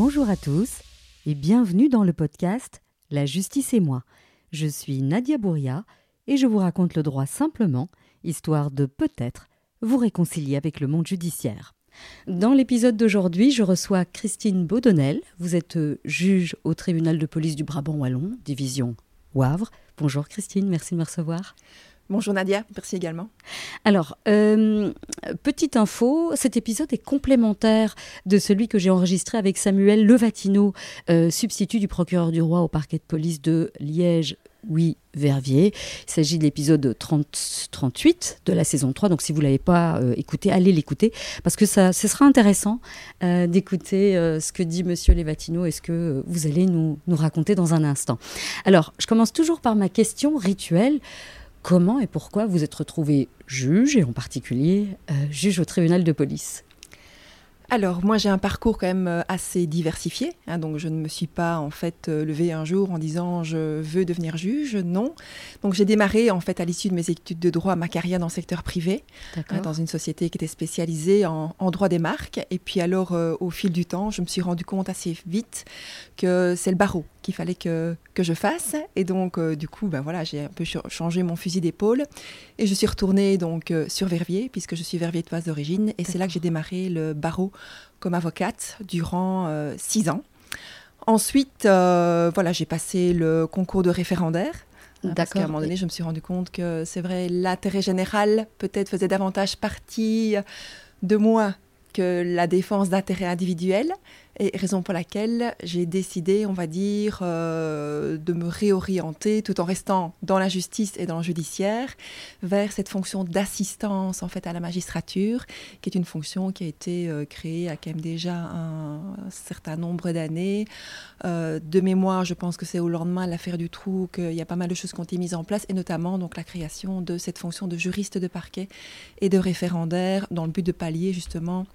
Bonjour à tous et bienvenue dans le podcast La justice et moi. Je suis Nadia Bouria et je vous raconte le droit simplement, histoire de peut-être vous réconcilier avec le monde judiciaire. Dans l'épisode d'aujourd'hui, je reçois Christine Baudonnel. Vous êtes euh, juge au tribunal de police du Brabant Wallon, division Wavre. Bonjour Christine, merci de me recevoir. Bonjour Nadia, merci également. Alors, euh, petite info, cet épisode est complémentaire de celui que j'ai enregistré avec Samuel Levatino, euh, substitut du procureur du roi au parquet de police de Liège. Oui, Verviers. Il s'agit de l'épisode 38 de la saison 3. Donc, si vous ne l'avez pas euh, écouté, allez l'écouter. Parce que ça, ce sera intéressant d'écouter ce que dit Monsieur Levatino et ce que vous allez nous, nous raconter dans un instant. Alors, je commence toujours par ma question rituelle. Comment et pourquoi vous êtes retrouvé juge, et en particulier euh, juge au tribunal de police? Alors moi j'ai un parcours quand même euh, assez diversifié, hein, donc je ne me suis pas en fait euh, levée un jour en disant je veux devenir juge, non. Donc j'ai démarré en fait à l'issue de mes études de droit ma carrière dans le secteur privé, hein, dans une société qui était spécialisée en, droit des marques. Et puis alors euh, au fil du temps, je me suis rendu compte assez vite que c'est le barreau qu'il fallait que, que je fasse. Et donc du coup ben voilà j'ai un peu changé mon fusil d'épaule et je suis retournée donc sur Verviers puisque je suis verviétoise d'origine et c'est là que j'ai démarré le barreau comme avocate durant euh, six ans. Ensuite, euh, voilà, j'ai passé le concours de référendaire. Hein, parce qu'à un moment donné, je me suis rendu compte que c'est vrai, l'intérêt général peut-être faisait davantage partie de moi que la défense d'intérêts individuels. Et raison pour laquelle j'ai décidé, on va dire, euh, de me réorienter tout en restant dans la justice et dans le judiciaire vers cette fonction d'assistance en fait à la magistrature, qui est une fonction qui a été euh, créée à quand même déjà un, certain nombre d'années. Euh, de mémoire, je pense que c'est au lendemain de l'affaire du trou qu'il y a pas mal de choses qui ont été mises en place, et notamment donc la création de cette fonction de juriste de parquet et de référendaire dans le but de pallier justement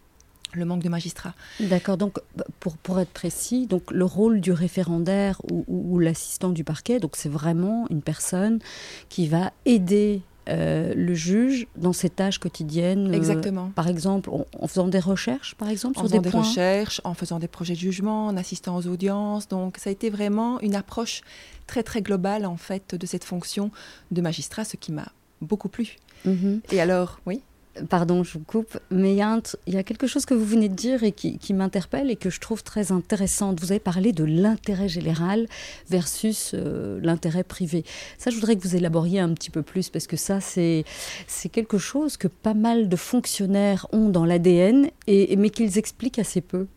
le manque de magistrats. D'accord, donc pour, pour être précis, donc le rôle du référendaire ou, l'assistant du parquet, donc c'est vraiment une personne qui va aider euh, le juge dans ses tâches quotidiennes. Euh, Exactement. par exemple, en, faisant des recherches, par exemple, en sur faisant des, recherches, en faisant des projets de jugement, en assistant aux audiences. Donc, ça a été vraiment une approche très très globale en fait de cette fonction de magistrat, ce qui m'a beaucoup plu. Mhm. Et alors, oui? Pardon, je vous coupe, mais il y, a quelque chose que vous venez de dire et qui, m'interpelle et que je trouve très intéressant. Vous avez parlé de l'intérêt général versus euh, l'intérêt privé. Ça, je voudrais que vous élaboriez un petit peu plus parce que ça, c'est quelque chose que pas mal de fonctionnaires ont dans l'ADN, mais qu'ils expliquent assez peu.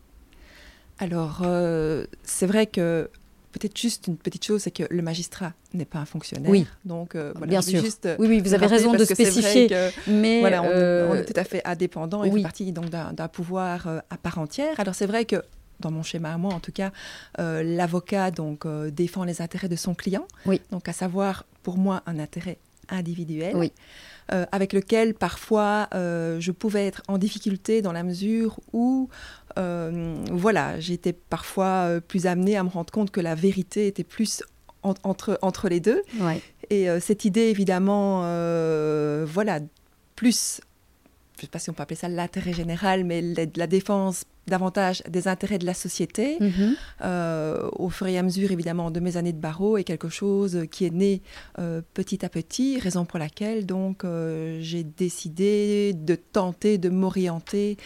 Alors, euh, c'est vrai que Peut-être juste une petite chose, c'est que le magistrat n'est pas un fonctionnaire. Oui, donc euh, bien sûr. Juste oui, oui, vous avez raison de spécifier. mais voilà, on, est tout à fait indépendant. Il fait partie donc d'un pouvoir euh, à part entière. Alors c'est vrai que dans mon schéma à moi, en tout cas, euh, l'avocat donc défend les intérêts de son client. Oui. Donc à savoir pour moi un intérêt individuel. Oui. avec lequel parfois je pouvais être en difficulté dans la mesure où euh, voilà, j'étais parfois euh, plus amenée à me rendre compte que la vérité était plus entre, entre les deux. Et euh, cette idée, évidemment, voilà, plus, je ne sais pas si on peut appeler ça l'intérêt général, mais la défense davantage des intérêts de la société, mhm. euh, au fur et à mesure évidemment de mes années de barreau, est quelque chose qui est né euh, petit à petit, raison pour laquelle donc euh, j'ai décidé de tenter de m'orienter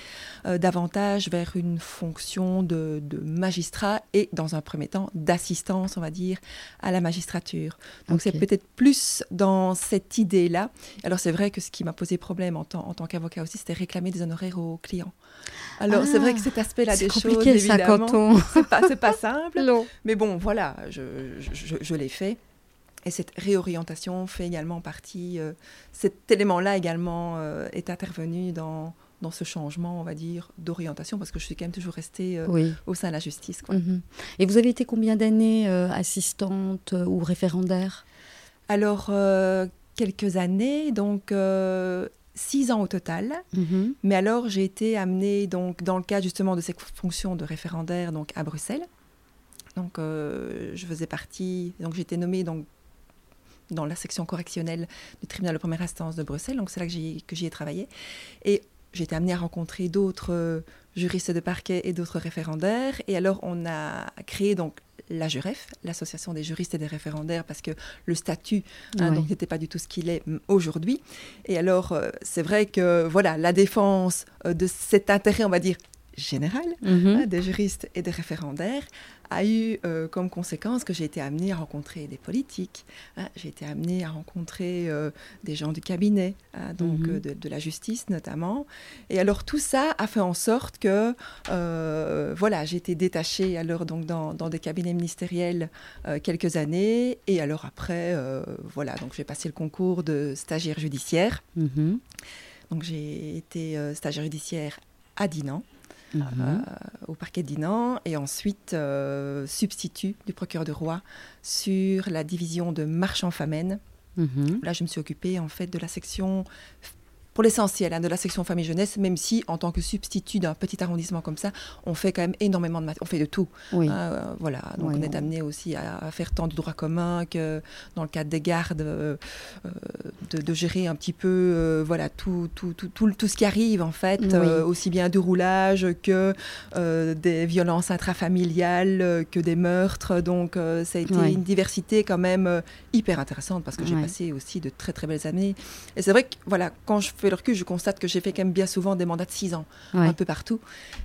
davantage vers une fonction de, magistrat et dans un premier temps d'assistance, on va dire, à la magistrature. Donc c'est peut-être plus dans cette idée-là. Alors c'est vrai que ce qui m'a posé problème en, en tant qu'avocat aussi, c'était réclamer des honoraires aux clients. Alors c'est vrai que cet aspect-là des choses, évidemment, c'est pas, pas simple. Mais bon, voilà, je, je, je l'ai fait. Et cette réorientation fait également partie, euh, cet élément-là également euh, est intervenu dans, dans ce changement, on va dire, d'orientation, parce que je suis quand même toujours restée euh, au sein de la justice. Quoi. Mhm. Et vous avez été combien d'années assistante ou référendaire? Alors, quelques années, donc six ans au total. Mhm. Mais alors, j'ai été amenée, donc, dans le cadre justement de cette fonction de référendaire donc, à Bruxelles. Donc, euh, je faisais partie, donc j'ai été nommée donc, dans la section correctionnelle du tribunal de première instance de Bruxelles. Donc, c'est là que j'y ai travaillé. Et j'ai été amenée à rencontrer d'autres juristes de parquet et d'autres référendaires. Et alors, on a créé donc la JUREF, l'association des juristes et des référendaires, parce que le statut hein, n'était pas du tout ce qu'il est aujourd'hui. Et alors, euh, c'est vrai que voilà, la défense euh, de cet intérêt, on va dire, général mhm. hein, des juristes et des référendaires a eu euh, comme conséquence que j'ai été amenée à rencontrer des politiques, hein. j'ai été amenée à rencontrer euh, des gens du cabinet, hein, donc mhm. euh, de, la justice notamment. Et alors tout ça a fait en sorte que voilà, j'ai été détachée alors donc dans, des cabinets ministériels quelques années et alors après voilà donc j'ai passé le concours de stagiaire judiciaire. Mhm. Donc j'ai été stagiaire judiciaire à Dinan. Mhm. Euh, au parquet d'Inan et ensuite euh, substitut du procureur de roi sur la division de Marchand-Famenne. Mhm. Là, je me suis occupée en fait de la section pour l'essentiel hein, de la section famille jeunesse, même si en tant que substitut d'un petit arrondissement comme ça, on fait quand même énormément de on fait de tout. Hein, euh, voilà, donc on est amené aussi à, faire tant de droit commun que dans le cadre des gardes, euh, euh, de, gérer un petit peu, voilà, tout tout, tout, tout, tout, ce qui arrive en fait, aussi bien du roulage que des violences intrafamiliales, que des meurtres. Donc ça a été une diversité quand même hyper intéressante parce que j'ai passé aussi de très très belles années. Et c'est vrai que voilà, quand je fais le recul, je constate que j'ai fait quand même bien souvent des mandats de 6 ans, un peu partout.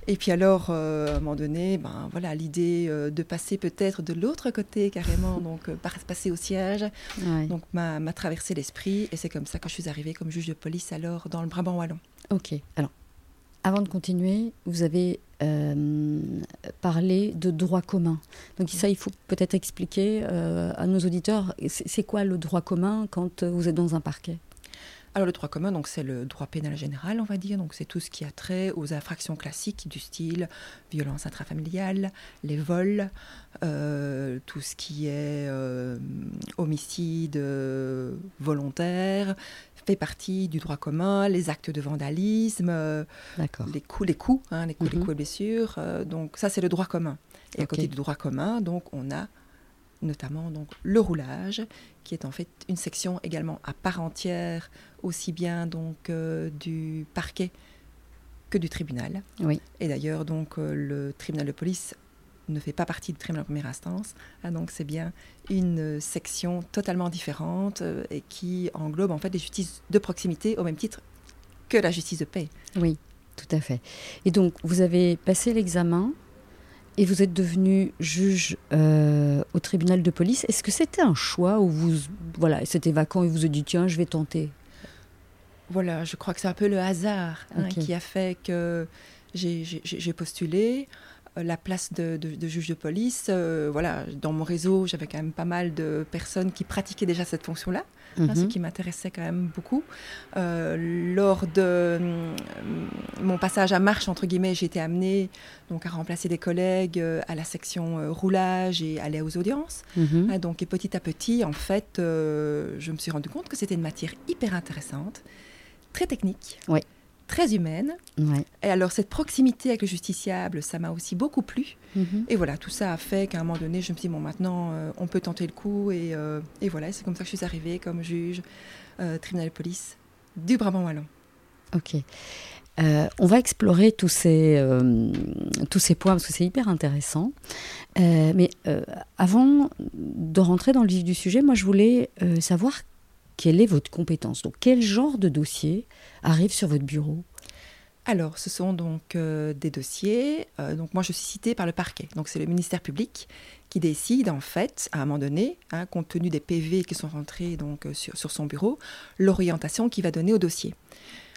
Et puis alors, euh, à un moment donné, ben, voilà, l'idée euh, de passer peut-être de l'autre côté carrément, donc euh, passer au siège, donc m'a traversé l'esprit. Et c'est comme ça que je suis arrivée comme juge de police alors dans le Brabant Wallon. Ok, alors avant de continuer, vous avez parlé de droit commun. Donc ça, il faut peut-être expliquer à nos auditeurs, c'est quoi le droit commun quand vous êtes dans un parquet? Alors le droit commun, donc c'est le droit pénal général, on va dire. Donc c'est tout ce qui a trait aux infractions classiques du style violence intrafamiliale, les vols, euh, tout ce qui est euh, homicide euh, volontaire fait partie du droit commun, les actes de vandalisme, les coups, les coups, hein, les coups, les mhm. coups et blessures. donc ça c'est le droit commun. Et à côté du droit commun, donc on a notamment donc le roulage, qui est en fait une section également à part entière, aussi bien donc euh, du parquet que du tribunal. Oui. Et d'ailleurs donc euh, le tribunal de police ne fait pas partie du tribunal de première instance, hein, donc c'est bien une section totalement différente euh, et qui englobe en fait des justices de proximité au même titre que la justice de paix. Oui, tout à fait. Et donc vous avez passé l'examen et vous êtes devenu juge euh, au tribunal de police. Est-ce que c'était un choix ou vous, voilà, c'était vacant et vous avez dit tiens, je vais tenter? Voilà, je crois que c'est un peu le hasard hein, qui a fait que j'ai postulé euh, la place de, juge de police. Euh, voilà, dans mon réseau, j'avais quand même pas mal de personnes qui pratiquaient déjà cette fonction-là. Hein, ce mhm. qui m'intéressait quand même beaucoup. Euh, lors de euh, mon passage à marche, entre guillemets, j'ai été amenée donc, à remplacer des collègues euh, à la section roulage et aller aux audiences. Mhm. Donc, et petit à petit, en fait, je me suis rendu compte que c'était une matière hyper intéressante, très technique. Oui très humaine. Et alors cette proximité avec le justiciable, ça m'a aussi beaucoup plu. Mhm. Et voilà, tout ça a fait qu'à un moment donné, je me suis dit, bon, maintenant, euh, on peut tenter le coup. Et, euh, et voilà, c'est comme ça que je suis arrivée comme juge euh, tribunal de police du Brabant Wallon. Ok. on va explorer tous ces, tous ces points parce que c'est hyper intéressant. mais avant de rentrer dans le vif du sujet, moi je voulais savoir quelle est votre compétence. Donc quel genre de dossier arrive sur votre bureau alors, ce sont donc euh, des dossiers. Euh, donc, moi, je suis citée par le parquet. Donc, c'est le ministère public qui décide, en fait, à un moment donné, hein, compte tenu des PV qui sont rentrés donc euh, sur, son bureau, l'orientation qu'il va donner au dossier.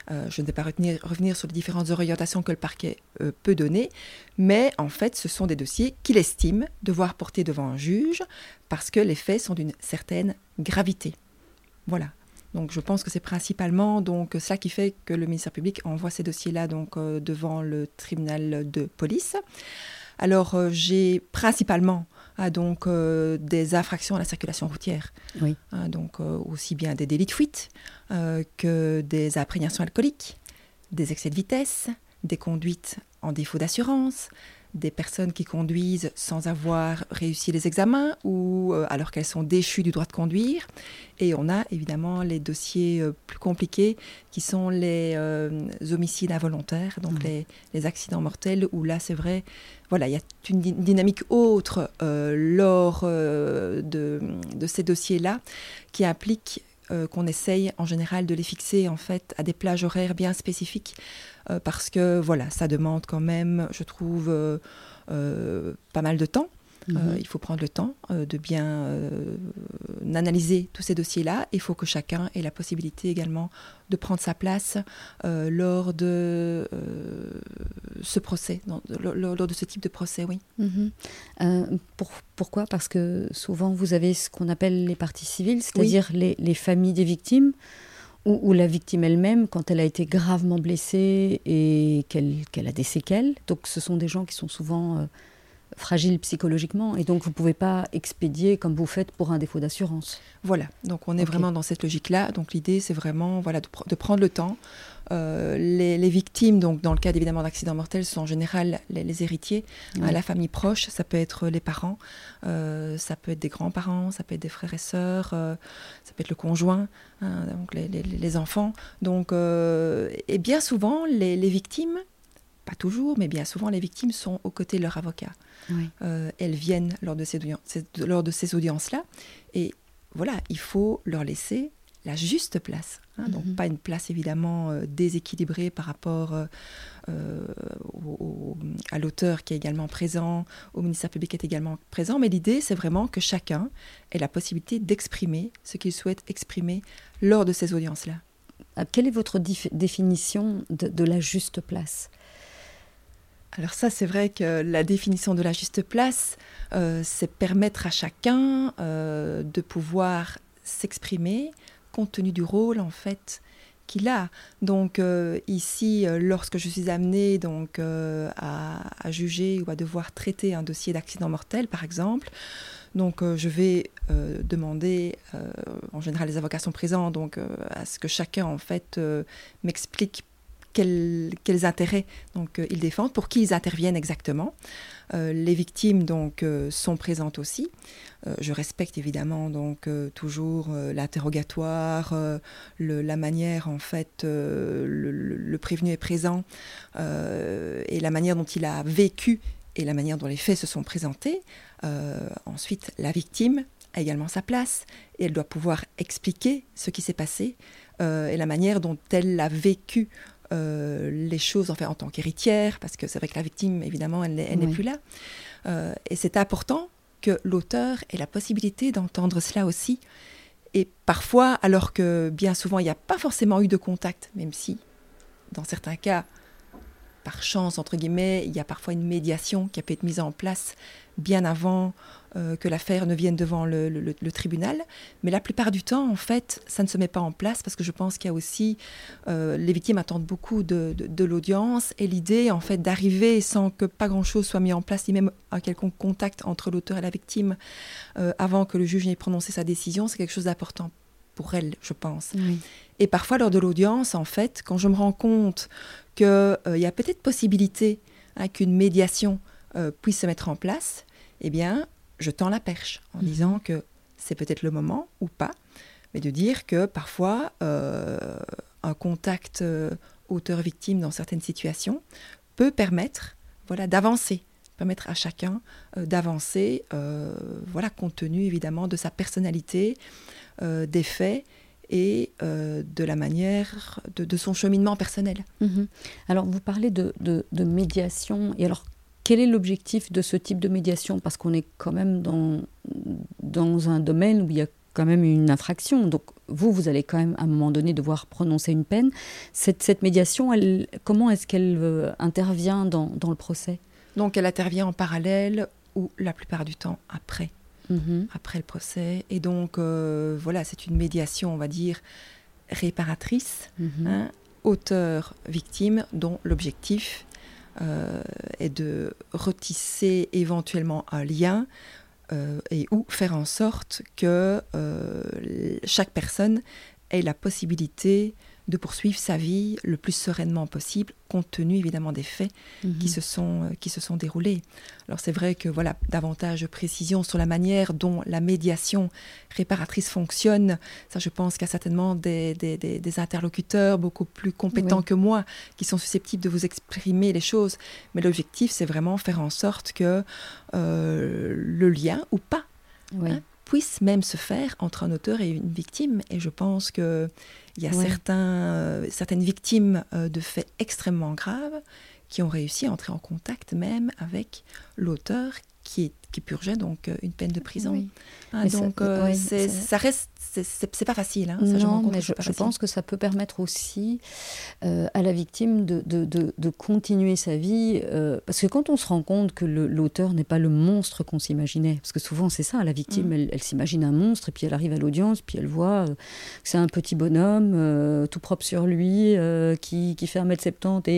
je ne vais pas revenir sur les différentes orientations que le parquet peut donner, mais en fait, ce sont des dossiers qu'il estime devoir porter devant un juge parce que les faits sont d'une certaine gravité. Voilà. Donc je pense que c'est principalement donc ça qui fait que le ministère public envoie ces dossiers-là donc euh, devant le tribunal de police. Alors euh, j'ai principalement ah, donc euh, des infractions à la circulation routière. Oui. Ah, donc aussi bien des délits de fuite que des imprégnations alcooliques, des excès de vitesse, des conduites en défaut d'assurance, des personnes qui conduisent sans avoir réussi les examens ou euh, alors qu'elles sont déchues du droit de conduire. Et on a évidemment les dossiers euh, plus compliqués qui sont les euh, homicides involontaires, donc mmh. les, accidents mortels, où là c'est vrai, voilà, il y a une dynamique autre lors de, de, ces dossiers-là qui implique qu'on essaye en général de les fixer en fait à des plages horaires bien spécifiques euh, parce que voilà, ça demande quand même, je trouve, euh, euh, pas mal de temps. Mhm. il faut prendre le temps de bien analyser tous ces dossiers-là. Il faut que chacun ait la possibilité également de prendre sa place lors de ce procès, lors, de ce type de procès, oui. Mhm. pourquoi? Parce que souvent, vous avez ce qu'on appelle les parties civiles, c'est-à-dire les, les, familles des victimes ou, la victime elle-même, quand elle a été gravement blessée et qu'elle a des séquelles. Donc ce sont des gens qui sont souvent fragiles psychologiquement et donc vous ne pouvez pas expédier comme vous faites pour un défaut d'assurance. Voilà, donc on est vraiment dans cette logique-là. Donc l'idée c'est vraiment voilà, de, prendre le temps. Euh, les, victimes, donc dans le cas évidemment d'accidents mortels, sont en général les, héritiers, la famille proche, ça peut être les parents, euh, ça peut être des grands-parents, ça peut être des frères et sœurs, euh, ça peut être le conjoint, hein, donc les, enfants. Donc, et bien souvent, les, victimes, pas toujours, mais bien souvent, les victimes sont aux côtés de leur avocat. elles viennent lors de ces, lors de ces audiences-là, et voilà, il faut leur laisser la juste place. Hein, donc mhm. pas une place évidemment euh, déséquilibrée par rapport euh, euh, à l'auteur qui est également présent, au ministère public qui est également présent, mais l'idée c'est vraiment que chacun ait la possibilité d'exprimer ce qu'il souhaite exprimer lors de ces audiences-là. Quelle est votre définition de, la juste place? Alors ça, c'est vrai que la définition de la juste place, c'est permettre à chacun de pouvoir s'exprimer, compte tenu du rôle en fait qu'il a. Donc euh, ici, euh, lorsque je suis amenée donc euh, à, juger ou à devoir traiter un dossier d'accident mortel, par exemple, donc je vais demander, en général les avocats sont présents, donc à ce que chacun en fait m'explique quels, intérêts donc ils défendent, pour qui ils interviennent exactement. les victimes donc sont présentes aussi. Euh, je respecte évidemment donc euh, toujours euh, l'interrogatoire, la manière en fait le, prévenu est présent et la manière dont il a vécu et la manière dont les faits se sont présentés. ensuite, la victime a également sa place et elle doit pouvoir expliquer ce qui s'est passé et la manière dont elle a vécu les choses en, fait, en tant qu'héritière, parce que c'est vrai que la victime, évidemment, elle, n'est plus là. et c'est important que l'auteur ait la possibilité d'entendre cela aussi. Et parfois, alors que bien souvent, il n'y a pas forcément eu de contact, même si, dans certains cas, par chance, entre guillemets, il y a parfois une médiation qui a pu être mise en place bien avant euh, que l'affaire ne vienne devant le, tribunal. Mais la plupart du temps, en fait, ça ne se met pas en place parce que je pense qu'il y a aussi, euh, les victimes attendent beaucoup de, l'audience et l'idée, en fait, d'arriver sans que pas grand-chose soit mis en place, ni même un quelconque contact entre l'auteur et la victime euh, avant que le juge n'ait prononcé sa décision, c'est quelque chose d'important pour elle, je pense. Et parfois, lors de l'audience, en fait, quand je me rends compte qu'il y a peut-être possibilité hein, qu'une médiation puisse se mettre en place, eh bien, je tends la perche en mhm. disant que c'est peut-être le moment ou pas, mais de dire que parfois euh, un contact euh, auteur-victime dans certaines situations peut permettre voilà, d'avancer, permettre à chacun euh, d'avancer, voilà, compte tenu évidemment de sa personnalité, des faits et de la manière de, son cheminement personnel. Mhm. Alors vous parlez de, de, de, médiation, et alors quel est l'objectif de ce type de médiation? Parce qu'on est quand même dans, dans un domaine où il y a quand même une infraction. Donc vous, vous allez quand même à un moment donné devoir prononcer une peine. Cette, cette médiation, elle, comment est-ce qu'elle euh, intervient dans, dans, le procès? Donc elle intervient en parallèle ou la plupart du temps après, mm-hmm. après le procès. Et donc euh, voilà, c'est une médiation, on va dire, réparatrice, mm-hmm. hein, auteur-victime, dont l'objectif euh, et de retisser éventuellement un lien euh, et ou faire en sorte que euh, chaque personne ait la possibilité de poursuivre sa vie le plus sereinement possible, compte tenu évidemment des faits qui, Mhm. se sont, euh, qui se sont déroulés. Alors c'est vrai que voilà, davantage de précisions sur la manière dont la médiation réparatrice fonctionne, ça je pense qu'il y a certainement des, des- des- des interlocuteurs beaucoup plus compétents Oui. que moi qui sont susceptibles de vous exprimer les choses. Mais l'objectif c'est vraiment faire en sorte que euh, le lien ou pas Oui. hein, puisse même se faire entre un auteur et une victime. Et je pense qu'il y a Ouais. certains, euh, certaines victimes euh, de faits extrêmement graves qui ont réussi à entrer en contact même avec l'auteur qui, est- qui purgeait donc euh, une peine de prison. Oui. Ça- donc euh, ouais, c'est- ça- ça reste, c'est- pas facile. hein, ça, je non, compte mais je, je pense que ça peut permettre aussi euh, à la victime de, de- de- de continuer sa vie. euh, parce que quand on se rend compte que l'auteur n'est pas le monstre qu'on s'imaginait, parce que souvent c'est ça, la victime, Mm. elle, elle s'imagine un monstre, et puis elle arrive à l'audience, puis elle voit euh, que c'est un petit bonhomme, euh, tout propre sur lui, qui, qui fait 1m70 et,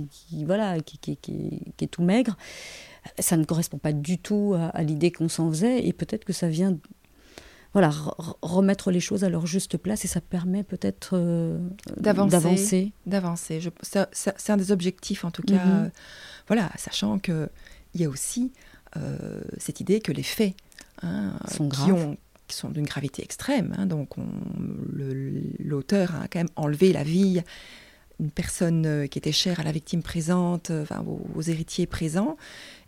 et qui, voilà, qui, qui- qui- qui est tout maigre. Ça ne correspond pas du tout à, à l'idée qu'on s'en faisait, et peut-être que ça vient voilà, re- remettre les choses à leur juste place et ça permet peut-être euh, D'avancer. d'avancer. C'est un des objectifs, en tout cas. Mhm. voilà, sachant qu'il y a aussi euh, cette idée que les faits hein, Sont qui, graves. ont, qui sont d'une gravité extrême, hein, donc l'auteur a quand même enlevé la vie une personne euh, qui était chère à la victime présente, euh, enfin, aux, aux héritiers présents.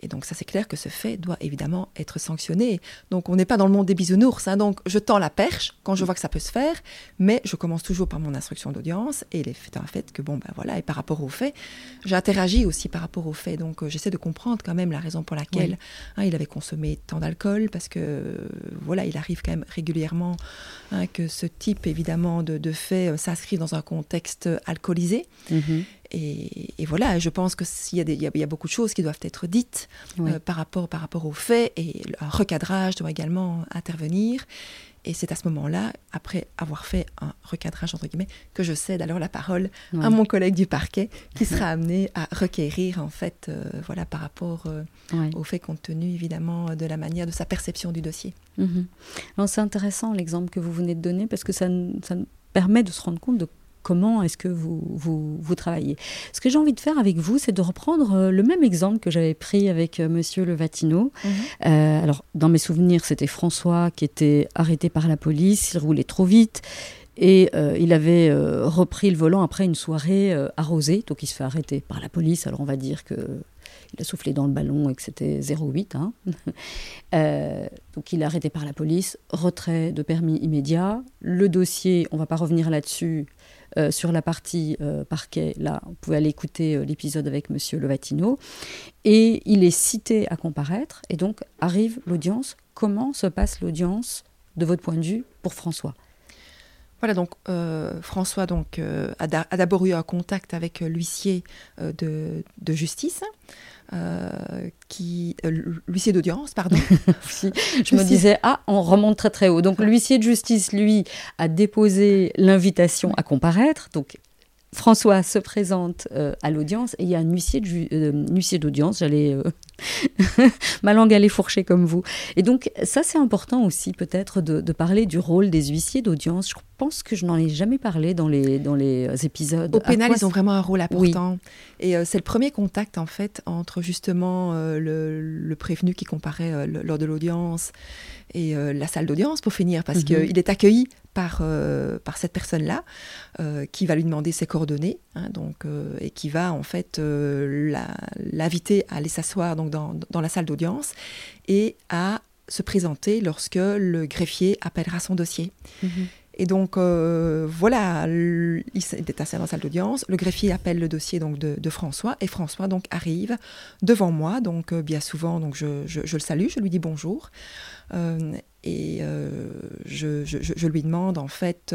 Et donc ça c'est clair que ce fait doit évidemment être sanctionné. Donc on n'est pas dans le monde des bisounours. hein. donc je tends la perche quand je vois que ça peut se faire, mais je commence toujours par mon instruction d'audience et les faits un fait que bon ben voilà et par rapport aux faits, j'interagis aussi par rapport aux faits. Donc euh, j'essaie de comprendre quand même la raison pour laquelle Oui. hein, il avait consommé tant d'alcool parce que euh, voilà il arrive quand même régulièrement hein, que ce type évidemment de, de faits euh, s'inscrive dans un contexte alcoolisé. Mhm. Et, et voilà, je pense que s'il y, a des- y a- il y a beaucoup de choses qui doivent être dites Oui. euh, par, rapport, par rapport aux faits, et un recadrage doit également intervenir. Et c'est à ce moment-là, après avoir fait un recadrage, entre guillemets, que je cède alors la parole Ouais. à mon collègue du parquet, qui sera amené à requérir, en fait, euh, voilà, par rapport euh, Ouais. aux faits, compte tenu, évidemment, de la manière, de sa perception du dossier. Alors, C'est intéressant l'exemple que vous venez de donner parce que ça, ça permet de se rendre compte de comment est-ce que vous, vous, vous travaillez? Ce que j'ai envie de faire avec vous, c'est de reprendre euh, le même exemple que j'avais pris avec euh, Monsieur Le Vatino. Euh, alors, dans mes souvenirs, c'était François qui était arrêté par la police, il roulait trop vite. Et euh, il avait euh, repris le volant après une soirée arrosée, donc il se fait arrêter par la police. Alors on va dire que il a soufflé dans le ballon et que c'était 0,8. Hein. Euh, donc il est arrêté par la police, retrait de permis immédiat. Le dossier, on va pas revenir là-dessus, euh, sur la partie euh, parquet, là, vous pouvez aller écouter euh, l'épisode avec Monsieur Levatino. Et il est cité à comparaître, et donc arrive l'audience. Comment se passe l'audience, de votre point de vue, pour François? Voilà, donc euh, François donc, euh, a d'a- a d'abord eu un contact avec euh, l'huissier euh, de, de justice, qui, l'huissier d'audience, pardon. Si, je me disais, ah, on remonte très très haut. Donc l'huissier de justice, lui, a déposé l'invitation à comparaître. Donc François se présente euh, à l'audience et il y a un huissier euh, d'audience, j'allais euh, ma langue allait fourcher comme vous. Et donc ça c'est important aussi peut-être de, de parler du rôle des huissiers d'audience. Je pense que je n'en ai jamais parlé dans les dans les épisodes. Au pénal, ils ont vraiment un rôle important. Et euh, c'est le premier contact, en fait, entre justement le, le prévenu qui comparait le- lors de l'audience et euh, la salle d'audience, pour finir, parce Mhm. qu'il est accueilli par, euh, par cette personne-là, euh, qui va lui demander ses coordonnées, hein, donc, euh, et qui va, en fait, l'inviter à aller s'asseoir donc, dans, dans la salle d'audience et à se présenter lorsque le greffier appellera son dossier. Mhm. Et donc, euh, voilà, il est assis dans la salle d'audience. Le greffier appelle le dossier donc, de, François. Et François donc, arrive devant moi. Donc, euh, bien souvent, donc, je, le salue, je lui dis bonjour. Euh, et je, lui demande, en fait,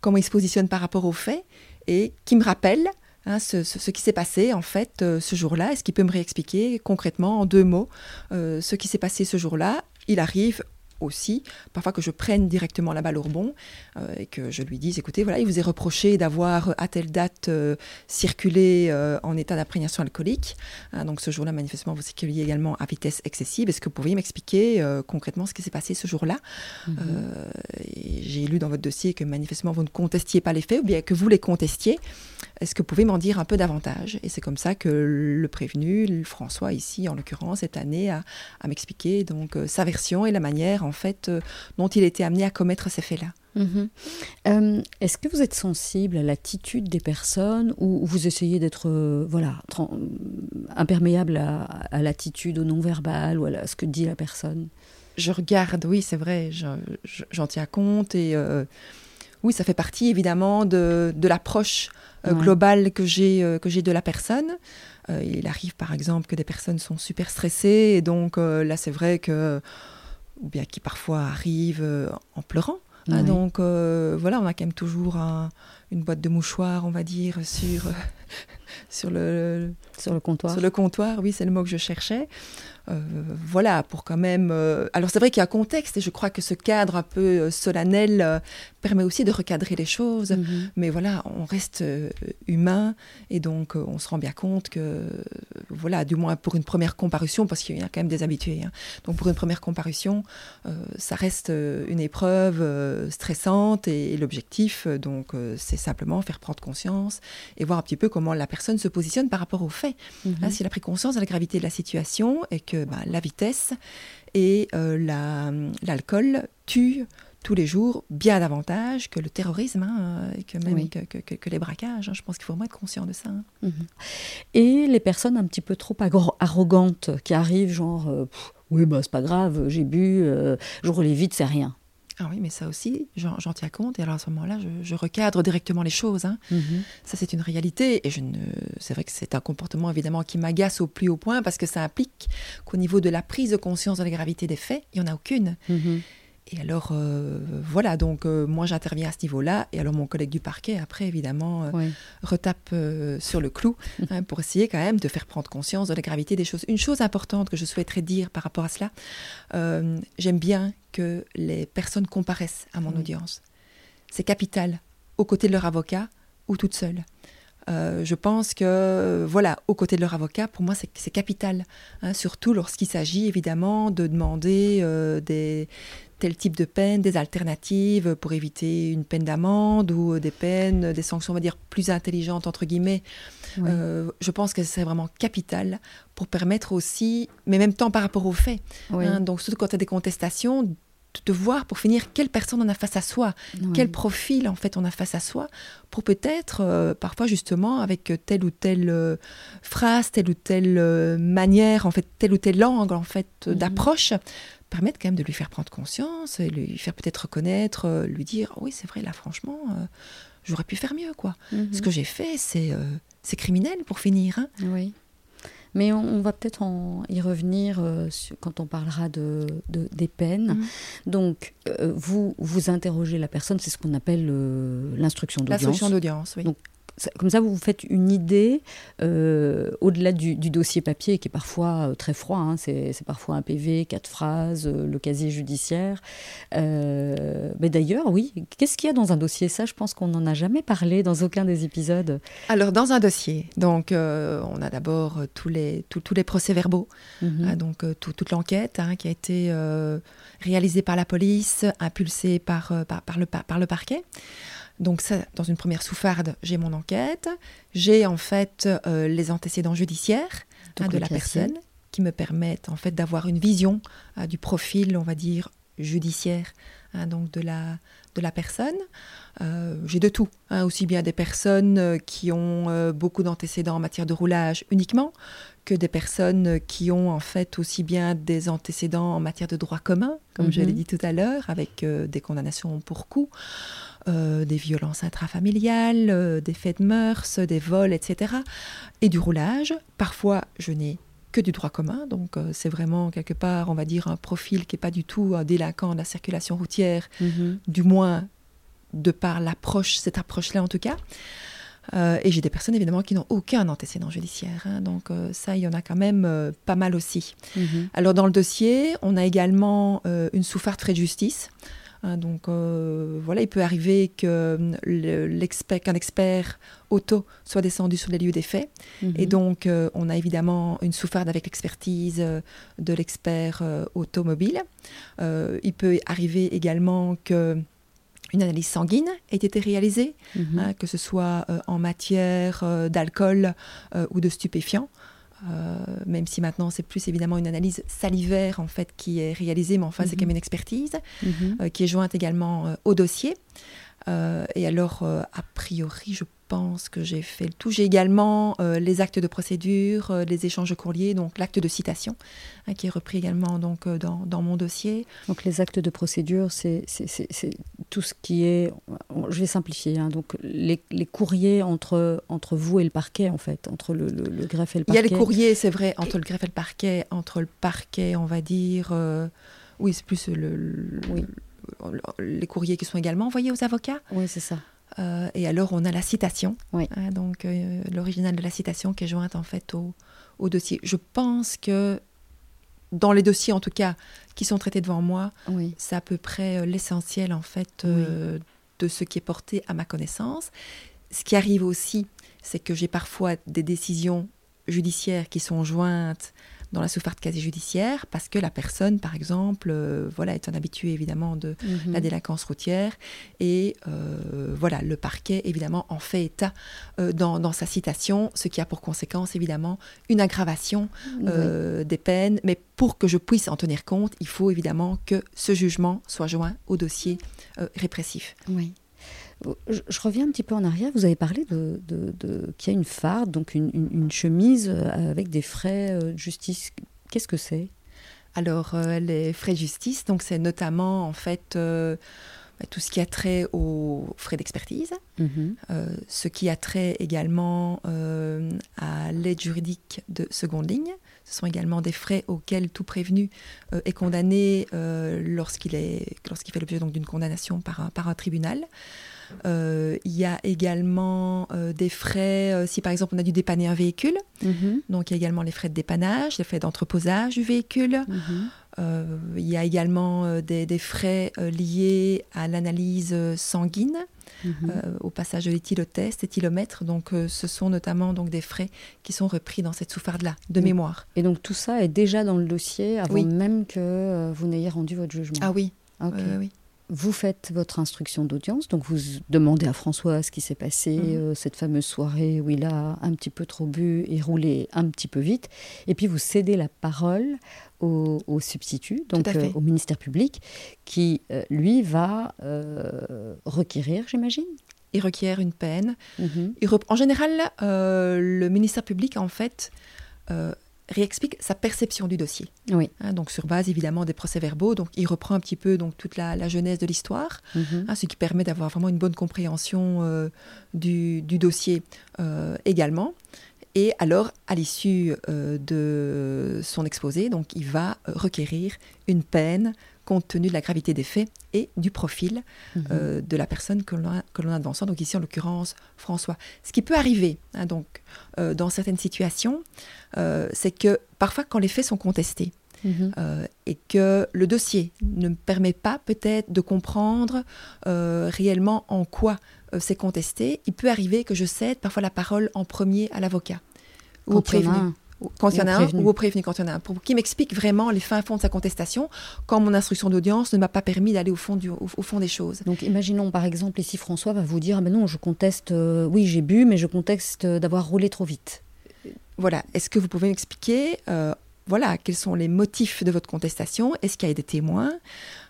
comment il se positionne par rapport aux faits et qui me rappelle hein, ce, qui s'est passé, en fait, ce jour-là. Est-ce qu'il peut me réexpliquer concrètement, en deux mots, ce qui s'est passé ce jour-là? Il arrive aussi parfois que je prenne directement la balle au rebond euh, et que je lui dise écoutez, voilà, il vous est reproché d'avoir à telle date euh, circulé euh, en état d'imprégnation alcoolique. Hein, donc ce jour-là, manifestement, vous circuliez également à vitesse excessive. Est-ce que vous pourriez m'expliquer concrètement ce qui s'est passé ce jour-là? Mhm. J'ai lu dans votre dossier que manifestement vous ne contestiez pas les faits ou bien que vous les contestiez. Est-ce que vous pouvez m'en dire un peu davantage? Et c'est comme ça que le prévenu, François ici en l'occurrence, cette année, à, m'expliquer donc sa version et la manière en fait dont il était amené à commettre ces faits-là. Mhm. Euh, est-ce que vous êtes sensible à l'attitude des personnes ou vous essayez d'être euh, voilà imperméable à, l'attitude, au non-verbal ou à ce que dit la personne? Je regarde, oui, c'est vrai, j'en tiens compte et euh, oui, ça fait partie évidemment de, l'approche globale que j'ai de la personne. il arrive par exemple que des personnes sont super stressées et donc là c'est vrai que ou bien qui parfois arrivent en pleurant. Ah, donc euh, voilà, on a quand même toujours une boîte de mouchoirs, on va dire, sur, sur, le, sur le comptoir. Sur le comptoir, oui, c'est le mot que je cherchais. Euh, voilà, pour quand même. Euh, alors c'est vrai qu'il y a un contexte et je crois que ce cadre un peu euh, solennel permet aussi de recadrer les choses. Mhm. Mais voilà, on reste humain et donc on se rend bien compte que, voilà, du moins pour une première comparution, parce qu'il y a quand même des habitués. Hein. donc pour une première comparution, ça reste une épreuve stressante et, l'objectif, donc, c'est simplement faire prendre conscience et voir un petit peu comment la personne se positionne par rapport aux faits. Hein, S'il a pris conscience de la gravité de la situation et que bah, la vitesse et euh, l'alcool tuent tous les jours bien davantage que le terrorisme hein, et que même que, les braquages. Hein. Je pense qu'il faut vraiment être conscient de ça. Hein. Mhm. Et les personnes un petit peu trop arrogantes qui arrivent, genre euh, oui bah c'est pas grave, j'ai bu, euh, je roulais vite, c'est rien. Ah oui, mais ça aussi, j'en tiens compte. Et alors à ce moment-là, je, recadre directement les choses. Hein. Mhm. Ça, c'est une réalité. Et je ne, c'est vrai que c'est un comportement évidemment qui m'agace au plus haut point parce que ça implique qu'au niveau de la prise de conscience de la gravité des faits, il n'y en a aucune. Mhm. Et alors, euh, voilà, donc euh, moi j'interviens à ce niveau-là, et alors mon collègue du parquet, après, évidemment, euh, retape sur le clou hein, pour essayer quand même de faire prendre conscience de la gravité des choses. Une chose importante que je souhaiterais dire par rapport à cela, j'aime bien que les personnes comparaissent à mon audience. C'est capital, aux côtés de leur avocat ou toute seule. je pense que, voilà, aux côtés de leur avocat, pour moi, c'est capital. Hein, surtout lorsqu'il s'agit, évidemment, de demander des, tel type de peine, des alternatives pour éviter une peine d'amende ou des peines, des sanctions, on va dire, plus intelligentes, entre guillemets. Euh, je pense que c'est vraiment capital pour permettre aussi, mais même temps par rapport aux faits. Hein, donc, surtout quand tu as des contestations, de voir pour finir quelle personne on a face à soi, quel profil en fait on a face à soi, pour peut-être euh, parfois justement avec telle ou telle euh, phrase, telle ou telle manière, en fait telle ou telle angle en fait mhm. d'approche, permettre quand même de lui faire prendre conscience, et lui faire peut-être reconnaître, euh, lui dire oui c'est vrai là franchement euh, j'aurais pu faire mieux quoi. Mhm. Ce que j'ai fait c'est euh, c'est criminel pour finir. Hein. Oui. Mais on, va peut-être y revenir quand on parlera de, des peines. Mhm. Donc, vous, vous interrogez la personne, c'est ce qu'on appelle l'instruction d'audience. L'instruction d'audience, oui comme ça, vous vous faites une idée euh, au-delà du, dossier papier qui est parfois euh, très froid. Hein. c'est parfois un PV, quatre phrases, euh, le casier judiciaire. mais d'ailleurs, oui, qu'est-ce qu'il y a dans un dossier? Ça, je pense qu'on n'en a jamais parlé dans aucun des épisodes. Alors, dans un dossier, donc, on a d'abord tous les, tous les procès-verbaux, mhm. hein, donc toute l'enquête hein, qui a été réalisée par la police, impulsée par, par, le, par le parquet. Donc ça, dans une première souffarde, j'ai mon enquête, j'ai en fait euh, les antécédents judiciaires hein, de la personne qui me permettent en fait d'avoir une vision euh, du profil, on va dire, judiciaire hein, donc de la, de la personne. Euh, j'ai de tout, hein, aussi bien des personnes qui ont beaucoup d'antécédents en matière de roulage uniquement, que des personnes qui ont en fait aussi bien des antécédents en matière de droit commun, comme je l'ai mhm. dit tout à l'heure, avec des condamnations pour coups. Euh, des violences intrafamiliales, euh, des faits de mœurs, des vols, etc. Et du roulage. Parfois, je n'ai que du droit commun, donc euh, c'est vraiment quelque part, on va dire, un profil qui n'est pas du tout un délinquant de la circulation routière, mhm. du moins de par l'approche, cette approche-là en tout cas. Euh, et j'ai des personnes évidemment qui n'ont aucun antécédent judiciaire. hein. donc euh, ça, il y en a quand même euh, pas mal aussi. Mhm. Alors dans le dossier, on a également une sous-farte frais de justice. Hein, donc euh, voilà, il peut arriver que l'expert- qu'un expert auto soit descendu sur les lieux des faits. Et Mhm. donc euh, on a évidemment une sous-farde avec l'expertise euh, de l'expert euh, automobile. Euh, il peut arriver également que une analyse sanguine ait été réalisée, Mhm. hein, que ce soit euh, en matière euh, d'alcool euh, ou de stupéfiants. Euh, même si maintenant c'est plus évidemment une analyse salivaire en fait qui est réalisée, mais enfin c'est Mhm. quand même une expertise Mhm. euh, qui est jointe également euh, au dossier. Et alors, a priori, je pense que j'ai fait le tout. J'ai également euh, les actes de procédure, euh, les échanges de courrier, donc l'acte de citation, hein, qui est repris également donc, euh, dans, dans mon dossier. Donc les actes de procédure, c'est tout ce qui est, je vais simplifier, hein, donc les, les courriers entre, entre vous et le parquet en fait, entre le, le- le greffe et le Il y parquet. a les courriers, c'est vrai, entre le greffe et le parquet, entre le parquet, on va dire, oui, c'est plus le, le- Oui. les courriers qui sont également envoyés aux avocats. Oui, c'est ça. Euh, et alors, on a la citation, Oui. hein, donc euh, l'original de la citation qui est jointe en fait au, au dossier. Je pense que dans les dossiers, en tout cas, qui sont traités devant moi, Oui. c'est à peu près euh, l'essentiel en fait euh, de ce qui est porté à ma connaissance. Ce qui arrive aussi, c'est que j'ai parfois des décisions judiciaires qui sont jointes dans la sous-farte quasi-judiciaire parce que la personne, par exemple, euh, voilà, est un habitué évidemment de Mhm. la délinquance routière et euh, voilà, le parquet évidemment en fait état euh, dans, dans sa citation, ce qui a pour conséquence évidemment une aggravation Oui. des peines. Mais pour que je puisse en tenir compte, il faut évidemment que ce jugement soit joint au dossier répressif. Oui. Je, je reviens un petit peu en arrière. Vous avez parlé de, de- de- qu'il y a une farde, donc une, une- une chemise euh, avec des frais euh, de justice. Qu'est-ce que c'est? Alors, euh, les frais de justice, donc c'est notamment en fait euh, bah, tout ce qui a trait aux frais d'expertise, Mhm. euh, ce qui a trait également à l'aide juridique de seconde ligne. Ce sont également des frais auxquels tout prévenu euh, est condamné euh, lorsqu'il est lorsqu'il fait l'objet d'une condamnation par un, par un tribunal. Euh, il y a également euh, des frais euh, si par exemple on a dû dépanner un véhicule. Mhm. Donc il y a également les frais de dépannage, les frais d'entreposage du véhicule. Mhm. Il y a également des, des frais liés à l'analyse sanguine, Mhm. au passage de l'éthylotest, éthylomètre. Donc ce sont notamment donc des frais qui sont repris dans cette sous-farde-là, de Oui. mémoire. Et donc tout ça est déjà dans le dossier avant Oui. même que vous n'ayez rendu votre jugement. Ah oui, Ok. euh, oui. Vous faites votre instruction d'audience, donc vous demandez à François ce qui s'est passé, Mhm. euh, cette fameuse soirée où il a un petit peu trop bu et roulé un petit peu vite, et puis vous cédez la parole au, au substitut, donc euh, au ministère public, qui euh, lui va requérir, j'imagine? Il requiert une peine. Mhm. Il rep- En général, le ministère public, en fait, réexplique sa perception du dossier. Oui. Hein, donc sur base évidemment des procès-verbaux. Donc il reprend un petit peu donc toute la, la genèse de l'histoire. Mhm. hein, ce qui permet d'avoir vraiment une bonne compréhension euh, du, du dossier euh, également. Et alors, à l'issue euh, de son exposé, donc, il va requérir une peine compte tenu de la gravité des faits et du profil Mhm. euh, de la personne que l'on a, que l'on a devant soi, donc ici en l'occurrence François. Ce qui peut arriver hein, donc, euh, dans certaines situations, euh, c'est que parfois quand les faits sont contestés, Mhm. euh, et que le dossier ne me permet pas peut-être de comprendre euh, réellement en quoi euh, c'est contesté, il peut arriver que je cède parfois la parole en premier à l'avocat ou au prévenu. Quand il y en a un ou au prévenu quand il y en a un, pour qu'il m'explique vraiment les fins fonds de sa contestation, quand mon instruction d'audience ne m'a pas permis d'aller au fond, du, au, au fond des choses. Donc imaginons par exemple ici François va vous dire ah ben non je conteste euh, oui j'ai bu mais je conteste euh, d'avoir roulé trop vite. Voilà, est-ce que vous pouvez m'expliquer euh, voilà, quels sont les motifs de votre contestation? Est-ce qu'il y a des témoins?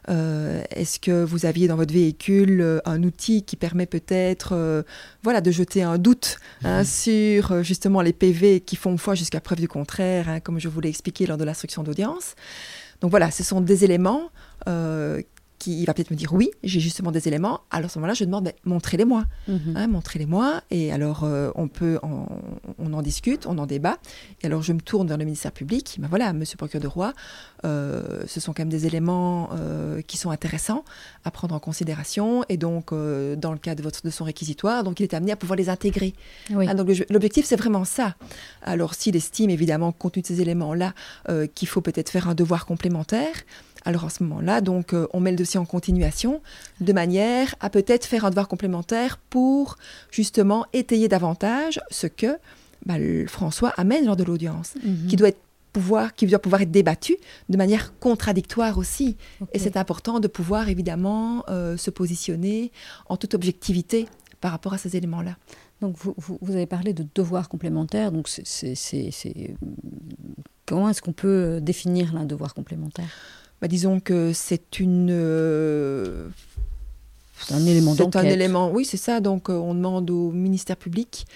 Euh, Est-ce que vous aviez dans votre véhicule euh, un outil qui permet peut-être euh, voilà, de jeter un doute hein, sur euh, justement les PV qui font foi jusqu'à preuve du contraire, hein, comme je vous l'ai expliqué lors de l'instruction d'audience? Donc voilà, ce sont des éléments euh, qui va peut-être me dire oui, j'ai justement des éléments. Alors à ce moment-là, je demande, ben, montrez-les-moi. Mhm. Hein, montrez-les-moi. Et alors, euh, on peut, en- on en discute, on en débat. Et alors, je me tourne vers le ministère public. Ben voilà, monsieur procureur de roi, euh, ce sont quand même des éléments euh, qui sont intéressants à prendre en considération. Et donc, dans le cadre de, votre, de son réquisitoire, donc il est amené à pouvoir les intégrer. Oui. Ah, donc l'objectif, c'est vraiment ça. Alors, s'il estime, évidemment, compte tenu de ces éléments-là, qu'il faut peut-être faire un devoir complémentaire, alors à ce moment-là, donc, euh, on met le dossier en continuation, de manière à peut-être faire un devoir complémentaire pour, justement, étayer davantage ce que bah, le- François amène lors de l'audience, Mhm. qui doit être pouvoir, qui doit pouvoir être débattu de manière contradictoire aussi. Et c'est important de pouvoir, évidemment, euh, se positionner en toute objectivité par rapport à ces éléments-là. Donc vous, vous, vous avez parlé de devoirs complémentaires. Donc c'est, c'est- comment est-ce qu'on peut euh, définir l'un devoir complémentaire? Bah, disons que c'est une. euh, C'est un élément C'est un d'enquête. élément, oui, c'est ça. Donc, euh, on demande au ministère public,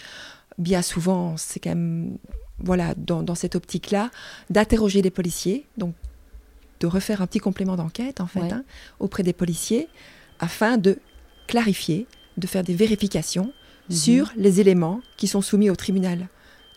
bien souvent, c'est quand même, voilà, dans, dans cette optique-là, d'interroger les policiers, donc de refaire un petit complément d'enquête, en fait, Ouais. hein, auprès des policiers, afin de clarifier, de faire des vérifications Mhm. sur les éléments qui sont soumis au tribunal.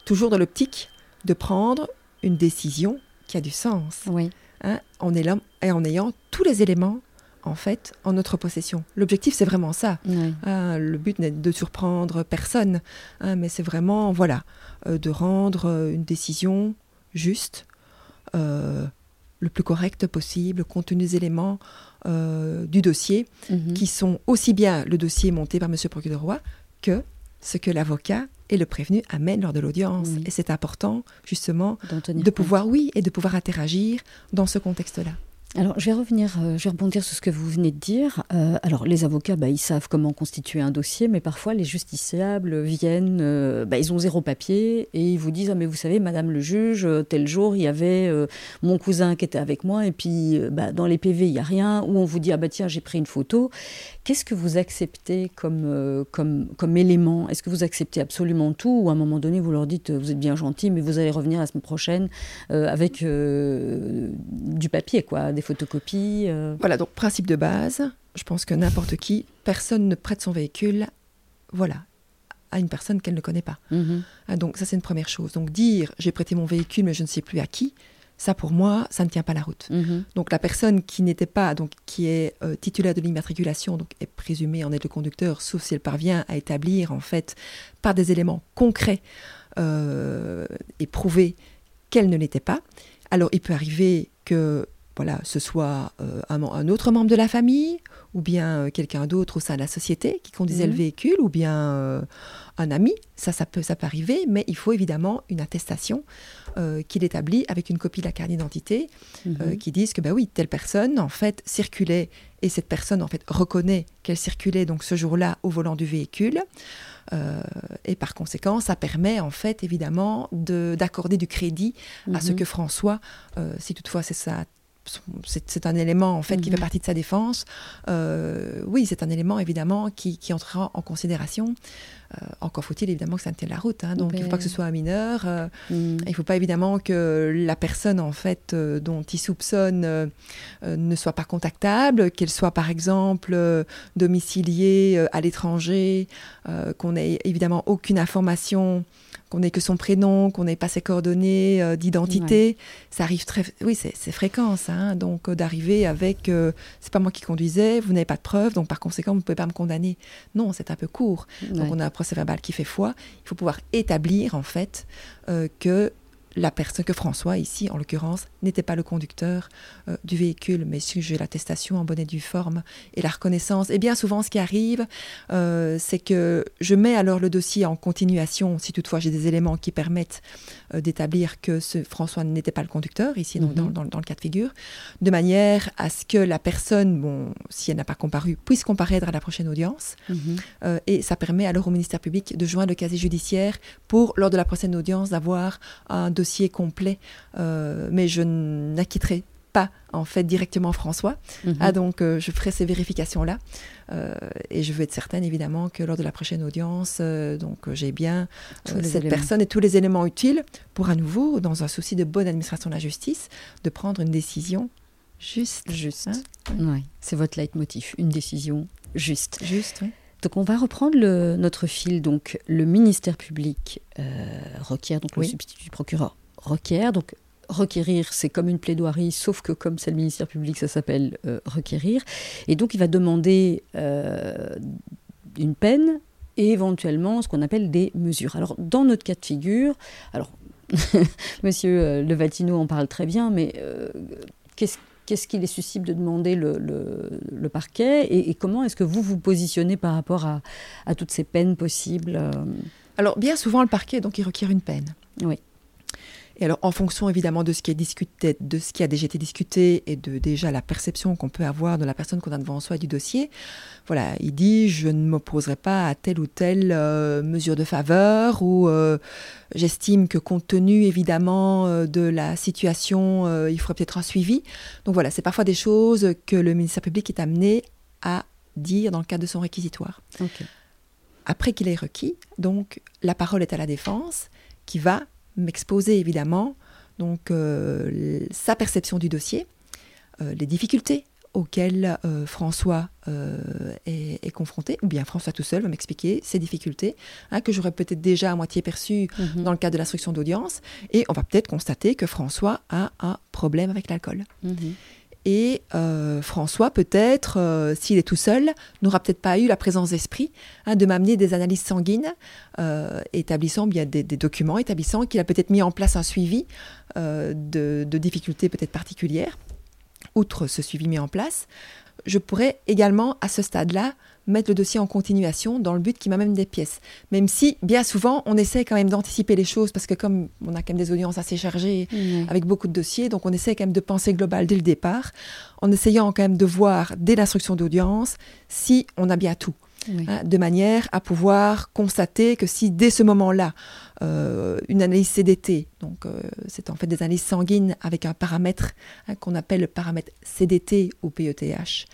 Toujours dans l'optique de prendre une décision qui a du sens Oui. Hein, en, ayant, et en ayant tous les éléments en fait en notre possession. L'objectif c'est vraiment ça. oui. hein, le but n'est de surprendre personne, hein, mais c'est vraiment voilà euh, de rendre euh, une décision juste, euh, le plus correcte possible, compte tenu des éléments du dossier, Mhm. qui sont aussi bien le dossier monté par Monsieur le procureur roi que ce que l'avocat et le prévenu amènent lors de l'audience. Oui. Et c'est important justement de pouvoir, oui, et de pouvoir interagir dans ce contexte-là. Alors, je vais revenir, euh, je vais rebondir sur ce que vous venez de dire. Euh, alors, les avocats, bah, ils savent comment constituer un dossier, mais parfois, les justiciables viennent, euh, bah, ils ont zéro papier et ils vous disent, ah, mais vous savez, Madame le juge, tel jour, il y avait mon cousin qui était avec moi, et puis bah, dans les PV, il n'y a rien, ou on vous dit, ah, bah, tiens, j'ai pris une photo. Qu'est-ce que vous acceptez comme, comme, comme élément? Est-ce que vous acceptez absolument tout, ou à un moment donné, vous leur dites, vous êtes bien gentil, mais vous allez revenir la semaine prochaine avec du papier, quoi, des photocopies euh. Voilà, donc principe de base, je pense que n'importe qui, personne ne prête son véhicule, voilà, à une personne qu'elle ne connaît pas. Mhm. Ah, donc ça c'est une première chose. Donc dire j'ai prêté mon véhicule mais je ne sais plus à qui, ça pour moi, ça ne tient pas la route. Mhm. Donc la personne qui n'était pas, donc qui est euh, titulaire de l'immatriculation, donc est présumée en être le conducteur, sauf si elle parvient à établir en fait par des éléments concrets euh, et prouver qu'elle ne l'était pas. Alors il peut arriver que voilà, ce soit euh, un, autre membre de la famille ou bien euh, quelqu'un d'autre au sein de la société qui conduisait Mhm. le véhicule ou bien euh, un ami. Ça, ça peut, ça peut arriver, mais il faut évidemment une attestation qu'il établit avec une copie de la carte d'identité Mhm. qui disent que bah oui, telle personne en fait circulait et cette personne en fait reconnaît qu'elle circulait donc ce jour-là au volant du véhicule. Euh, et par conséquent, ça permet en fait évidemment de- d'accorder du crédit à ce Mhm. que François, euh, si toutefois c'est ça. C'est un élément en fait qui Mhm. fait partie de sa défense. Euh, oui, c'est un élément évidemment qui, qui entrera en considération. Euh, encore faut-il évidemment que ça ne tienne la route. hein. donc il ne faut pas que ce Ben- soit un mineur. euh, Mhm. il ne faut pas évidemment que la personne en fait euh, dont il soupçonne ne soit pas contactable, qu'elle soit par exemple domiciliée à l'étranger, qu'on ait évidemment aucune information, qu'on ait que son prénom, qu'on n'ait pas ses coordonnées euh, d'identité. Ça arrive très, oui, c'est fréquent ça. hein. donc euh, d'arriver avec, euh, c'est pas moi qui conduisais, vous n'avez pas de preuves, donc par conséquent vous ne pouvez pas me condamner. Non, c'est un peu court. Donc on a procès verbal qui fait foi. Il faut pouvoir établir en fait euh, que la personne, que François ici en l'occurrence, n'était pas le conducteur euh, du véhicule, mais si j'ai l'attestation en bonne et due forme et la reconnaissance. Et bien souvent ce qui arrive, euh, c'est que je mets alors le dossier en continuation si toutefois j'ai des éléments qui permettent euh, d'établir que ce François n'était pas le conducteur, ici donc, Mhm. dans, dans- dans le cas de figure, de manière à ce que la personne, bon, si elle n'a pas comparu, puisse comparaître à la prochaine audience. Mhm. Et ça permet alors au ministère public de joindre le casier judiciaire pour, lors de la prochaine audience, d'avoir un dossier complet. Euh, mais je n'acquitterai pas, en fait, directement François. Mhm. Ah, donc, euh, je ferai ces vérifications-là. Euh, et je veux être certaine, évidemment, que lors de la prochaine audience, euh, donc, j'ai bien cette éléments. personne et tous les éléments utiles pour, à nouveau, dans un souci de bonne administration de la justice, de prendre une décision Juste. Juste. Hein c'est votre leitmotiv, une décision juste. Juste, oui. Donc on va reprendre le- notre fil. Donc le ministère public euh, requiert, donc Oui. le substitut du procureur requiert. Donc requérir, c'est comme une plaidoirie, sauf que comme c'est le ministère public, ça s'appelle euh, requérir. Et donc il va demander euh, une peine et éventuellement ce qu'on appelle des mesures. Alors dans notre cas de figure, alors Monsieur Levatino en parle très bien, mais qu'est-ce qu'est-ce qu'il est susceptible de demander le, le- le parquet et, et comment est-ce que vous vous positionnez par rapport à, à toutes ces peines possibles euh, Alors, bien souvent, le parquet, donc, il requiert une peine. Oui. Et alors, en fonction évidemment de ce qui est discuté, de ce qui a déjà été discuté et de déjà la perception qu'on peut avoir de la personne qu'on a devant soi et du dossier, voilà, il dit je ne m'opposerai pas à telle ou telle euh, mesure de faveur ou euh, j'estime que compte tenu évidemment euh, de la situation, il faudrait peut-être un suivi. Donc voilà, c'est parfois des choses que le ministère public est amené à dire dans le cadre de son réquisitoire après qu'il ait requis, donc la parole est à la défense qui va m'exposer évidemment donc euh, sa perception du dossier, euh, les difficultés auxquelles euh, François est, est confronté, ou bien François tout seul va m'expliquer ses difficultés, hein, que j'aurais peut-être déjà à moitié perçues Mhm. dans le cadre de l'instruction d'audience, et on va peut-être constater que François a un problème avec l'alcool. Mhm. Et euh, François, peut-être, euh, s'il est tout seul, n'aura peut-être pas eu la présence d'esprit hein, de m'amener des analyses sanguines, euh, établissant bien des, documents, établissant qu'il a peut-être mis en place un suivi euh, de, de difficultés peut-être particulières. Outre ce suivi mis en place, je pourrais également, à ce stade-là, mettre le dossier en continuation dans le but qu'il m'amène des pièces. Même si, bien souvent, on essaie quand même d'anticiper les choses, parce que comme on a quand même des audiences assez chargées, avec beaucoup de dossiers. Donc on essaie quand même de penser global dès le départ, en essayant quand même de voir dès l'instruction d'audience si on a bien tout, Oui. hein, de manière à pouvoir constater que si dès ce moment-là, euh, une analyse CDT, donc euh, c'est en fait des analyses sanguines avec un paramètre hein, qu'on appelle le paramètre CDT ou PETH,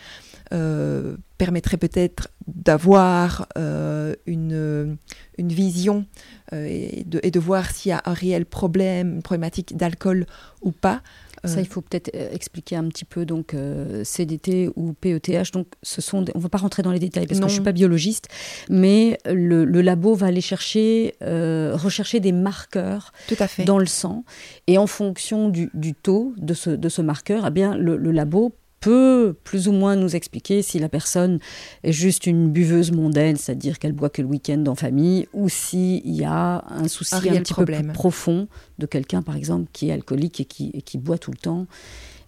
euh, permettrait peut-être d'avoir euh, une, une vision euh, et, de, et de voir s'il y a un réel problème, une problématique d'alcool ou pas. Ça, il faut peut-être expliquer un petit peu. Donc, CDT ou PETH, donc, ce sont. des- On ne va pas rentrer dans les détails parce Non. que je suis pas biologiste, mais le, le labo va aller chercher, rechercher des marqueurs tout à fait. dans le sang. Et en fonction du, du taux de ce, de ce marqueur, eh bien, le, le labo peut plus ou moins nous expliquer si la personne est juste une buveuse mondaine, c'est-à-dire qu'elle boit que le week-end en famille, ou s'il y a un souci Un petit problème. peu plus profond de quelqu'un, par exemple, qui est alcoolique et qui, et qui boit tout le temps.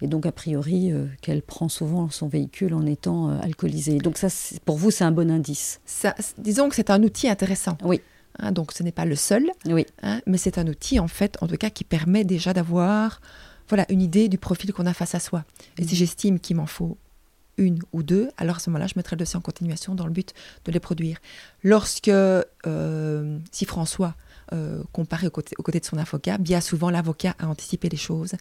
Et donc, a priori, euh, qu'elle prend souvent son véhicule en étant euh, alcoolisée. Donc, ça, pour vous, c'est un bon indice. Ça, disons que c'est un outil intéressant. Oui. Hein, donc ce n'est pas le seul, Oui. hein, mais c'est un outil en fait, en tout cas, qui permet déjà d'avoir voilà, une idée du profil qu'on a face à soi. Et si Mhm. j'estime qu'il m'en faut une ou deux, alors à ce moment-là, je mettrai le dossier en continuation dans le but de les produire. Lorsque, euh, si François euh, comparait aux côtés, aux côtés de son avocat, bien souvent l'avocat a anticipé les choses.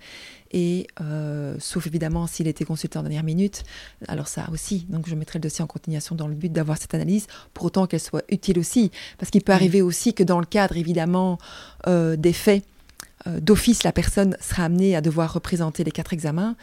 Et euh, sauf évidemment s'il était consulté en dernière minute, alors ça aussi, donc je mettrai le dossier en continuation dans le but d'avoir cette analyse, pour autant qu'elle soit utile aussi. Parce qu'il peut Oui. arriver aussi que dans le cadre évidemment euh, des faits, d'office, la personne sera amenée à devoir représenter les quatre examens.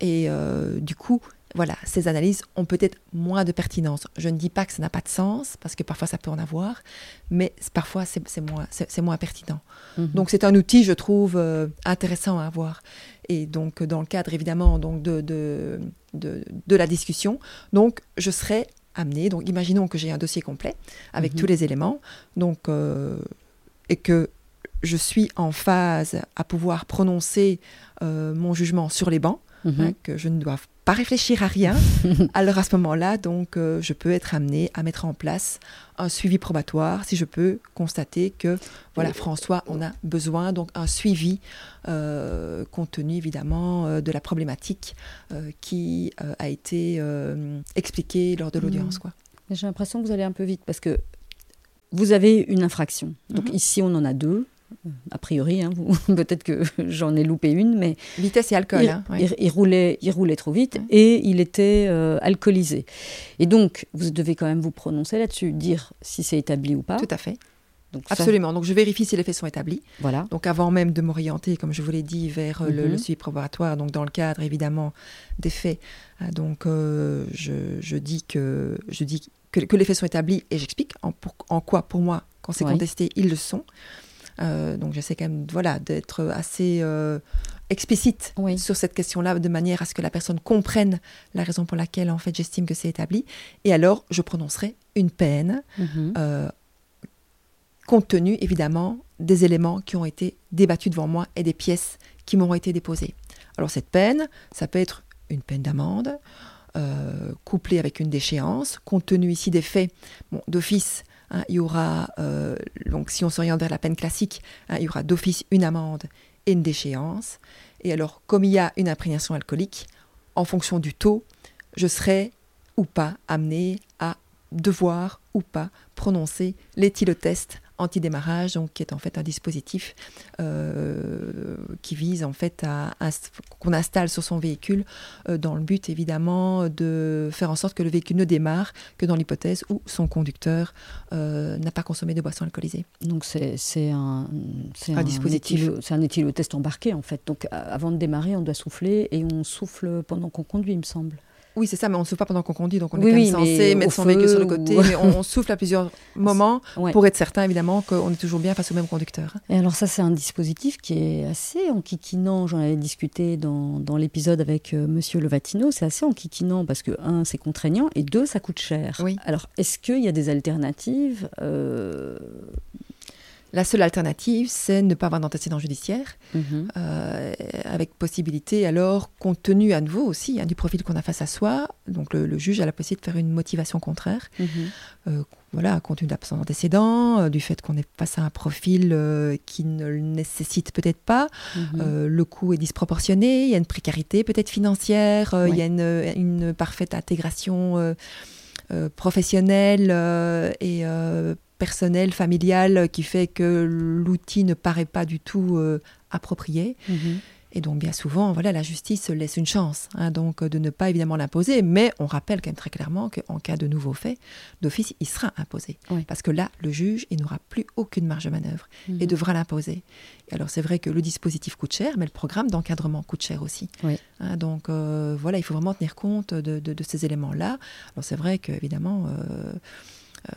Et euh, du coup, voilà, ces analyses ont peut-être moins de pertinence. Je ne dis pas que ça n'a pas de sens, parce que parfois ça peut en avoir, mais parfois c'est moins, pertinent. Mhm. Donc c'est un outil, je trouve, euh, intéressant à avoir. Et donc dans le cadre évidemment donc de, de, de, de la discussion, donc je serai amenée, donc imaginons que j'ai un dossier complet avec Mhm. tous les éléments, donc euh, et que je suis en phase à pouvoir prononcer euh, mon jugement sur les bancs, Mhm. hein, que je ne dois pas réfléchir à rien. Alors à ce moment-là, donc, euh, je peux être amenée à mettre en place un suivi probatoire si je peux constater que, voilà, François, on a besoin, donc un suivi euh, compte tenu évidemment euh, de la problématique qui a été expliquée lors de l'audience, Mhm. quoi. J'ai l'impression que vous allez un peu vite parce que vous avez une infraction. Donc Mhm. ici, on en a deux. A priori, hein, peut-être que j'en ai loupé une, mais Vitesse et alcool, il, hein, ouais. il- il roulait, il roulait trop vite et il était euh, alcoolisé. Et donc, vous devez quand même vous prononcer là-dessus, dire si c'est établi ou pas. tout à fait. Donc ça- Absolument. Donc, je vérifie si les faits sont établis. voilà. Donc, avant même de m'orienter, comme je vous l'ai dit, vers euh, le, Mhm. le suivi préparatoire, donc dans le cadre évidemment des faits, euh, donc euh, je, je dis que je dis que, que les faits sont établis et j'explique en, quoi, pour moi, quand c'est Oui. contesté, ils le sont. Euh, donc, j'essaie quand même, voilà, d'être assez euh, explicite Oui. sur cette question-là, de manière à ce que la personne comprenne la raison pour laquelle, en fait, j'estime que c'est établi. Et alors, je prononcerai une peine Mhm. euh, compte tenu évidemment des éléments qui ont été débattus devant moi et des pièces qui m'ont été déposées. Alors cette peine, ça peut être une peine d'amende, euh, couplée avec une déchéance, compte tenu ici des faits, bon, d'office, hein, il y aura, euh, donc si on s'oriente vers la peine classique, hein, il y aura d'office une amende et une déchéance. Et alors, comme il y a une imprégnation alcoolique, en fonction du taux, je serai ou pas amené à devoir ou pas prononcer l'éthylotest antidémarrage, donc qui est en fait un dispositif euh, qui vise en fait à qu'on installe sur son véhicule euh, dans le but évidemment de faire en sorte que le véhicule ne démarre que dans l'hypothèse où son conducteur euh, n'a pas consommé de boisson alcoolisée. Donc c'est un, c'est Un dispositif. c'est un éthylotest embarqué en fait. Donc avant de démarrer, on doit souffler et on souffle pendant qu'on conduit, il me semble. Oui, c'est ça, mais on ne souffle pas pendant qu'on conduit, donc on Oui, est quand même censé mettre son véhicule sur le ou- côté, mais on, on souffle à plusieurs moments Ouais. pour être certain évidemment qu'on est toujours bien face au même conducteur. Et alors ça, c'est un dispositif qui est assez enquiquinant. J'en avais discuté dans, dans l'épisode avec euh, Monsieur Levatino. C'est assez enquiquinant parce que, un, c'est contraignant et deux, ça coûte cher. Oui. Alors, est-ce qu'il y a des alternatives euh, La seule alternative, c'est ne pas avoir d'antécédent judiciaire. mhm. euh, avec possibilité alors, compte tenu à nouveau aussi hein, du profil qu'on a face à soi, donc le, le juge a la possibilité de faire une motivation contraire, Mhm. euh, voilà, compte tenu d'absence d'antécédents, euh, du fait qu'on est face à un profil qui ne le nécessite peut-être pas, Mhm. le coût est disproportionné, il y a une précarité peut-être financière, il y a une, une parfaite intégration euh, professionnelle euh, et euh, personnelle, familiale, qui fait que l'outil ne paraît pas du tout euh, approprié. Mhm. Et donc, bien souvent, voilà, la justice laisse une chance, hein, donc euh, de ne pas évidemment l'imposer, mais on rappelle quand même très clairement qu'en cas de nouveau fait, d'office, il sera imposé. Oui. Parce que là, le juge, il n'aura plus aucune marge de manœuvre et Mhm. devra l'imposer. Et alors, c'est vrai que le dispositif coûte cher, mais le programme d'encadrement coûte cher aussi. Oui. Hein, donc, euh, voilà, il faut vraiment tenir compte de, de- de ces éléments-là. Alors, c'est vrai qu'évidemment, euh, euh,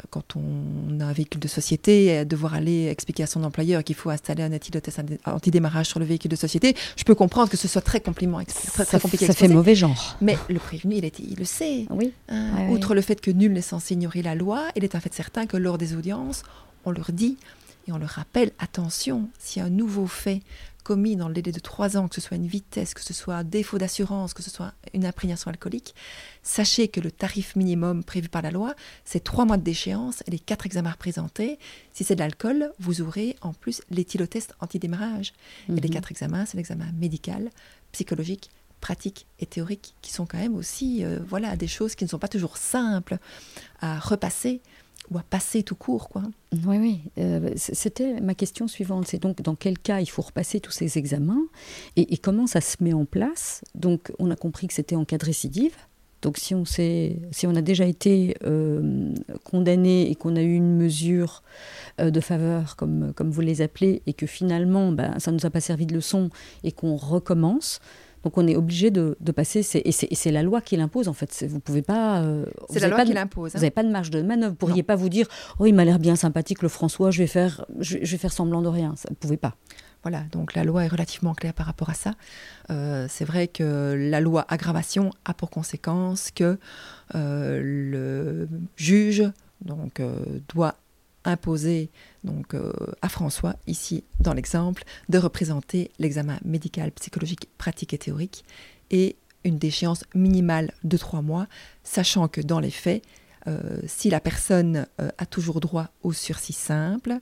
quand on a un véhicule de société, devoir aller expliquer à son employeur qu'il faut installer un éthylotest antidémarrage sur le véhicule de société, je peux comprendre que ce soit très, compliment, très, très compliqué ça fait mauvais genre. Mais le prévenu, il, est- il le sait. Oui. hein. Outre le fait que nul n'est censé ignorer la loi, il est en fait certain que lors des audiences, on leur dit et on leur rappelle attention, si un nouveau fait commis dans le délai de trois ans, que ce soit une vitesse, que ce soit un défaut d'assurance, que ce soit une imprégnation alcoolique, sachez que le tarif minimum prévu par la loi, c'est trois mois de déchéance et les quatre examens représentés. Si c'est de l'alcool, vous aurez en plus l'éthylotest antidémarrage. Et les Mhm. quatre examens, c'est l'examen médical, psychologique, pratique et théorique, qui sont quand même aussi euh, voilà, des choses qui ne sont pas toujours simples à repasser ou à passer tout court. Quoi. Oui, oui. Euh, C'était ma question suivante. C'est donc dans quel cas il faut repasser tous ces examens et, comment ça se met en place? Donc, on a compris que c'était en cas de récidive. Donc, si on, si on a déjà été euh, condamné et qu'on a eu une mesure euh, de faveur, comme, comme vous les appelez, et que finalement, ben, ça ne nous a pas servi de leçon et qu'on recommence, donc on est obligé de, de passer. ces- et c'est et c'est la loi qui l'impose, en fait. Vous pouvez pas. euh, vous C'est la loi pas qui de- l'impose. vous hein. n'avez pas de marge de manœuvre. Vous pourriez pas vous dire Oh, il m'a l'air bien sympathique, le François, je vais faire, je, je vais faire semblant de rien. Ça, vous pouvez pas. Voilà, donc la loi est relativement claire par rapport à ça. Euh, c'est vrai que la loi aggravation a pour conséquence que euh, le juge donc, euh, doit imposer donc, euh, à François, ici dans l'exemple, de représenter l'examen médical, psychologique, pratique et théorique et une déchéance minimale de trois mois, sachant que dans les faits, euh, si la personne euh, a toujours droit au sursis simple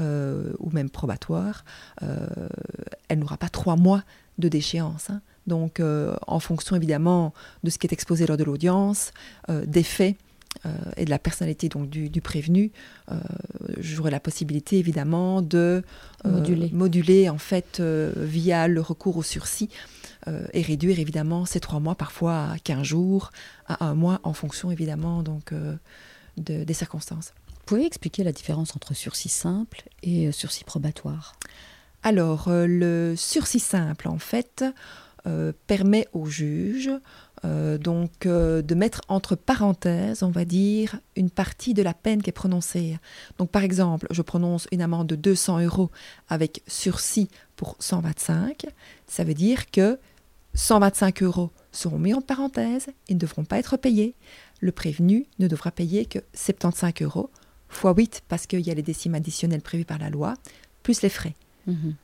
ou même probatoire, elle n'aura pas trois mois de déchéance. hein. Donc, en fonction évidemment de ce qui est exposé lors de l'audience, des faits euh, et de la personnalité donc du, du prévenu, euh, j'aurai la possibilité évidemment de euh, Moduler. moduler en fait euh, via le recours au sursis et réduire évidemment ces trois mois parfois à 15 jours, à un mois en fonction évidemment donc de- des circonstances. pouvez expliquer la différence entre sursis simple et sursis probatoire? Alors, le sursis simple, en fait, permet au juge euh, donc euh, de mettre entre parenthèses, on va dire, une partie de la peine qui est prononcée. Donc par exemple, je prononce une amende de 200 euros avec sursis pour 125, ça veut dire que 125 euros seront mis en parenthèse et ne devront pas être payés. Le prévenu ne devra payer que 75 euros, fois 8 parce qu'il y a les décimes additionnelles prévues par la loi, plus les frais. Mhm.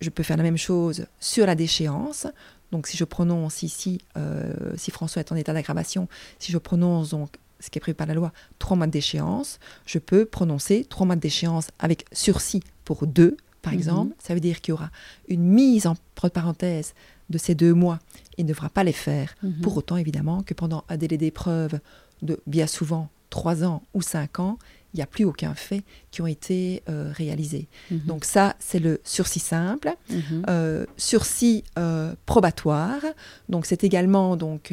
Je peux faire la même chose sur la déchéance. Donc si je prononce ici, euh, si François est en état d'aggravation, si je prononce donc ce qui est prévu par la loi, trois mois de déchéance, je peux prononcer trois mois de déchéance avec sursis pour deux, par mhm. exemple. Ça veut dire qu'il y aura une mise en parenthèse de ces deux mois. Il ne devra pas les faire. Mhm. Pour autant, évidemment, que pendant un délai d'épreuve de bien souvent trois ans ou cinq ans, il n'y a plus aucun fait qui ont été euh, réalisés. Mhm. Donc ça, c'est le sursis simple. Mhm. Euh, sursis euh, probatoire, donc c'est également donc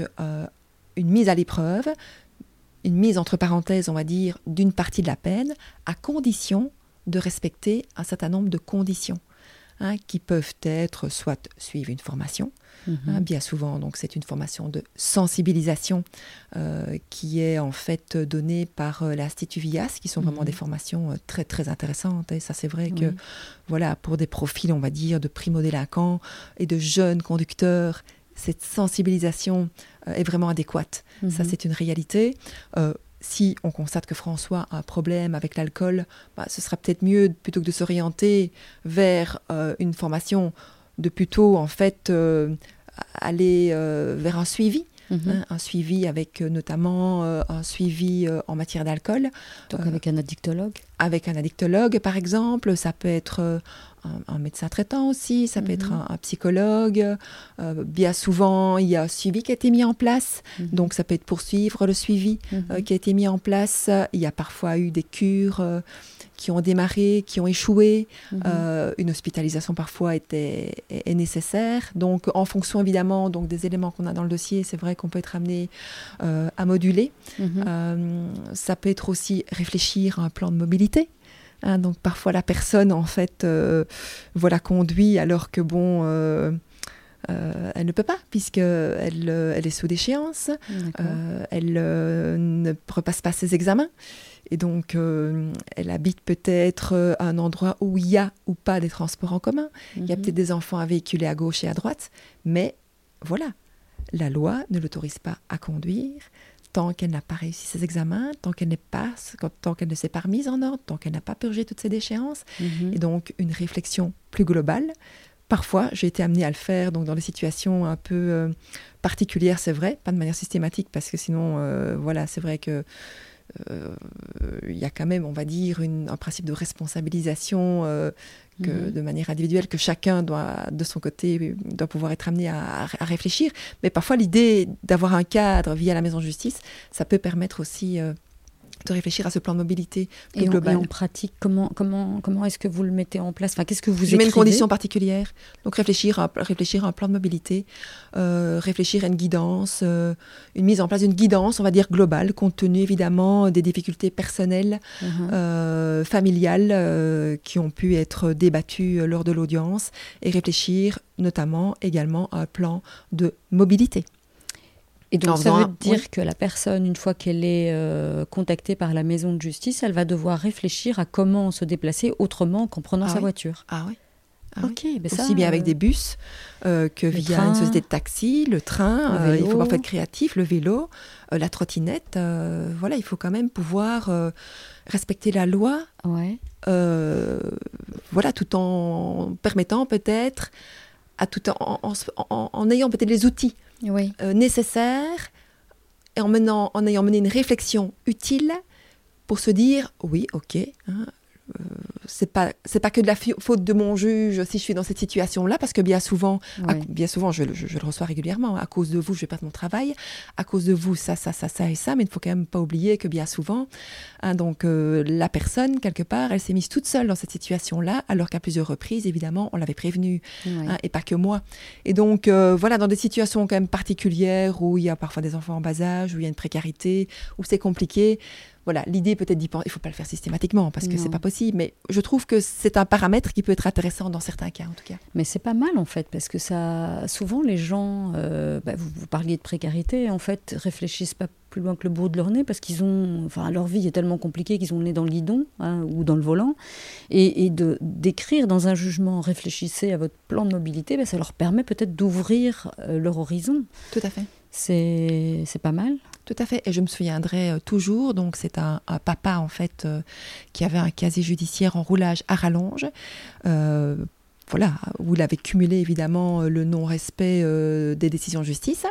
une mise à l'épreuve, une mise entre parenthèses, on va dire, d'une partie de la peine, à condition de respecter un certain nombre de conditions. Hein, qui peuvent être soit suivre une formation, hein, mhm. bien souvent donc c'est une formation de sensibilisation euh, qui est en fait donnée par euh, l'Institut VIAS, qui sont vraiment des mhm. formations euh, très très intéressantes. Et ça c'est vrai que voilà pour des profils on va dire de primo-délinquants et de jeunes conducteurs, cette sensibilisation est vraiment adéquate. Ça mhm. c'est une réalité si on constate que François a un problème avec l'alcool, bah, ce sera peut-être mieux, plutôt que de s'orienter vers euh, une formation, de plutôt en fait euh, aller euh, vers un suivi. Mhm. Hein, un suivi avec notamment un suivi en matière d'alcool. Donc avec un addictologue Avec un addictologue par exemple, ça peut être un, médecin traitant aussi, ça peut être mhm. un, psychologue. Euh, bien souvent, il y a un suivi qui a été mis en place, mhm. donc ça peut être poursuivre le suivi euh, qui a été mis en place. Il y a parfois eu des cures euh, qui ont démarré, qui ont échoué. une hospitalisation parfois était, est, nécessaire. Donc, en fonction évidemment donc, des éléments qu'on a dans le dossier, c'est vrai qu'on peut être amené à moduler. ça peut être aussi réfléchir à un plan de mobilité. Hein, donc parfois la personne en fait euh, voilà conduit alors que bon euh, euh, elle ne peut pas puisque elle, elle est sous déchéance, elle ne repasse pas ses examens et donc elle habite peut-être à un endroit où il y a ou pas des transports en commun. Il y a mhm. peut-être des enfants à véhiculer à gauche et à droite, mais voilà, la loi ne l'autorise pas à conduire tant qu'elle n'a pas réussi ses examens, tant qu'elle n'est pas, tant qu'elle ne s'est pas remise en ordre, tant qu'elle n'a pas purgé toutes ses déchéances. Mhm. Et donc une réflexion plus globale. Parfois, j'ai été amenée à le faire donc dans des situations un peu euh, particulières, c'est vrai, pas de manière systématique, parce que sinon, euh, voilà, c'est vrai que euh, il y a quand même, on va dire, un principe de responsabilisation Mhm. de manière individuelle, que chacun doit, de son côté, doit pouvoir être amené à, réfléchir. Mais parfois, l'idée d'avoir un cadre via la maison de justice, ça peut permettre aussi euh, de réfléchir à ce plan de mobilité plus et global. Et en pratique, comment, comment, comment est-ce que vous le mettez en place? Enfin, Qu'est-ce que vous Je mets une condition particulière. Donc réfléchir à, réfléchir à un plan de mobilité, euh, réfléchir à une guidance, euh, une mise en place d'une guidance, on va dire globale, compte tenu évidemment des difficultés personnelles, uh-huh. euh, familiales qui ont pu être débattues lors de l'audience, et réfléchir notamment également à un plan de mobilité. Et donc, ça veut dire que la personne, une fois qu'elle est euh, contactée par la maison de justice, elle va devoir réfléchir à comment se déplacer autrement qu'en prenant ah sa voiture. Ah oui. Ah ok, ben aussi bien avec euh, des bus euh, que via une société de taxi, le train. il faut parfois être créatif, le vélo, la trottinette. voilà, il faut quand même pouvoir respecter la loi. Ouais. voilà, tout en permettant peut-être, à tout en, en, en ayant peut-être les outils oui. Euh, nécessaire et en, ayant mené une réflexion utile pour se dire oui, ok, hein, c'est pas c'est pas que de la faute de mon juge si je suis dans cette situation là parce que bien souvent bien souvent je, je, le reçois régulièrement. À cause de vous je vais perdre mon travail. À cause de vous ça ça ça ça et ça mais il ne faut quand même pas oublier que bien souvent hein, donc euh, la personne quelque part elle s'est mise toute seule dans cette situation là alors qu'à plusieurs reprises évidemment on l'avait prévenue hein, et pas que moi. Et donc euh, voilà dans des situations quand même particulières où il y a parfois des enfants en bas âge où il y a une précarité où c'est compliqué voilà, l'idée peut-être d'y penser. Il ne faut pas le faire systématiquement parce que c'est pas possible, mais je trouve que c'est un paramètre qui peut être intéressant dans certains cas, en tout cas. Mais c'est pas mal en fait, parce que ça, souvent les gens, euh, bah, vous, parliez de précarité, en fait, réfléchissent pas plus loin que le bout de leur nez parce qu'ils ont, enfin, leur vie est tellement compliquée qu'ils ont le nez dans le guidon hein, ou dans le volant, et, de d'écrire dans un jugement, réfléchissez à votre plan de mobilité, bah, ça leur permet peut-être d'ouvrir euh, leur horizon. Tout à fait. C'est pas mal. Tout à fait. Et je me souviendrai euh, toujours, donc c'est un, papa en fait euh, qui avait un casier judiciaire en roulage à rallonge. Euh, voilà, où il avait cumulé évidemment le non-respect des décisions de justice.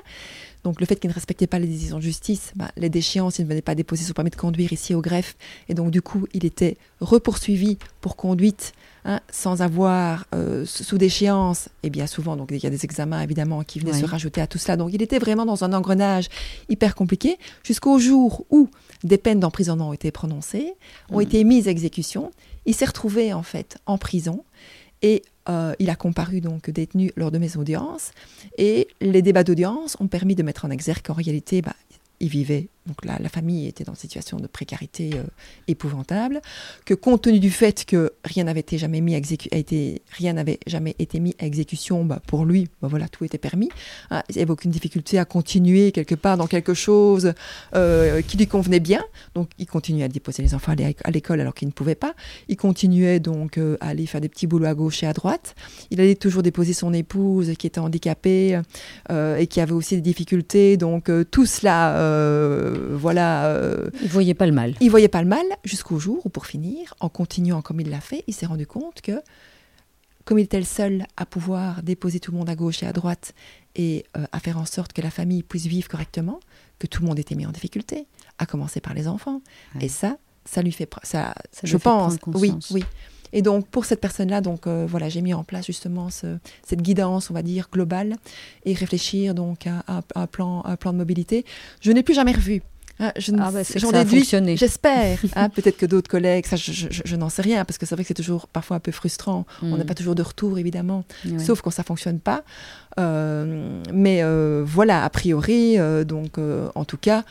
Donc le fait qu'il ne respectait pas les décisions de justice, bah, les déchéances, il ne venait pas déposer son permis de conduire ici au greffe. Et donc du coup, il était repoursuivi pour conduite Hein, sans avoir euh, sous déchéance, et bien souvent, donc il y a des examens évidemment qui venaient se rajouter à tout cela. Donc il était vraiment dans un engrenage hyper compliqué jusqu'au jour où des peines d'emprisonnement ont été prononcées, ont mm. été mises à exécution. Il s'est retrouvé en fait en prison et euh, il a comparu donc détenu lors de mes audiences. Et les débats d'audience ont permis de mettre en exergue qu'en réalité, bah, il vivait donc la, la, famille était dans une situation de précarité euh, épouvantable, que compte tenu du fait que rien n'avait été jamais mis à été, rien n'avait jamais été mis à exécution, bah, pour lui, bah, voilà, tout était permis. Hein, il n'y avait aucune difficulté à continuer quelque part dans quelque chose euh, qui lui convenait bien. Donc, il continuait à déposer les enfants à l'école alors qu'il ne pouvait pas. Il continuait donc euh, à aller faire des petits boulots à gauche et à droite. Il allait toujours déposer son épouse qui était handicapée et qui avait aussi des difficultés. Donc, tout cela voilà. Euh, il voyait pas le mal. Il voyait pas le mal jusqu'au jour où, pour finir, en continuant comme il l'a fait, il s'est rendu compte que, comme il était le seul à pouvoir déposer tout le monde à gauche et à droite et euh, à faire en sorte que la famille puisse vivre correctement, que tout le monde était mis en difficulté, à commencer par les enfants. Et ça, ça lui fait, ça, je pense, oui, oui. Et donc pour cette personne-là, donc voilà, j'ai mis en place justement cette guidance, on va dire globale, et réfléchir donc à, un plan, un plan de mobilité. Je n'ai plus jamais revu. Je ah bah, j'en déduis, j'espère. Hein, peut-être que d'autres collègues, ça, je, n'en sais rien, parce que c'est vrai que c'est toujours parfois un peu frustrant. On n'a mm. pas toujours de retour, évidemment, sauf quand ça fonctionne pas. Euh, mais euh, voilà, a priori, euh, donc en tout cas,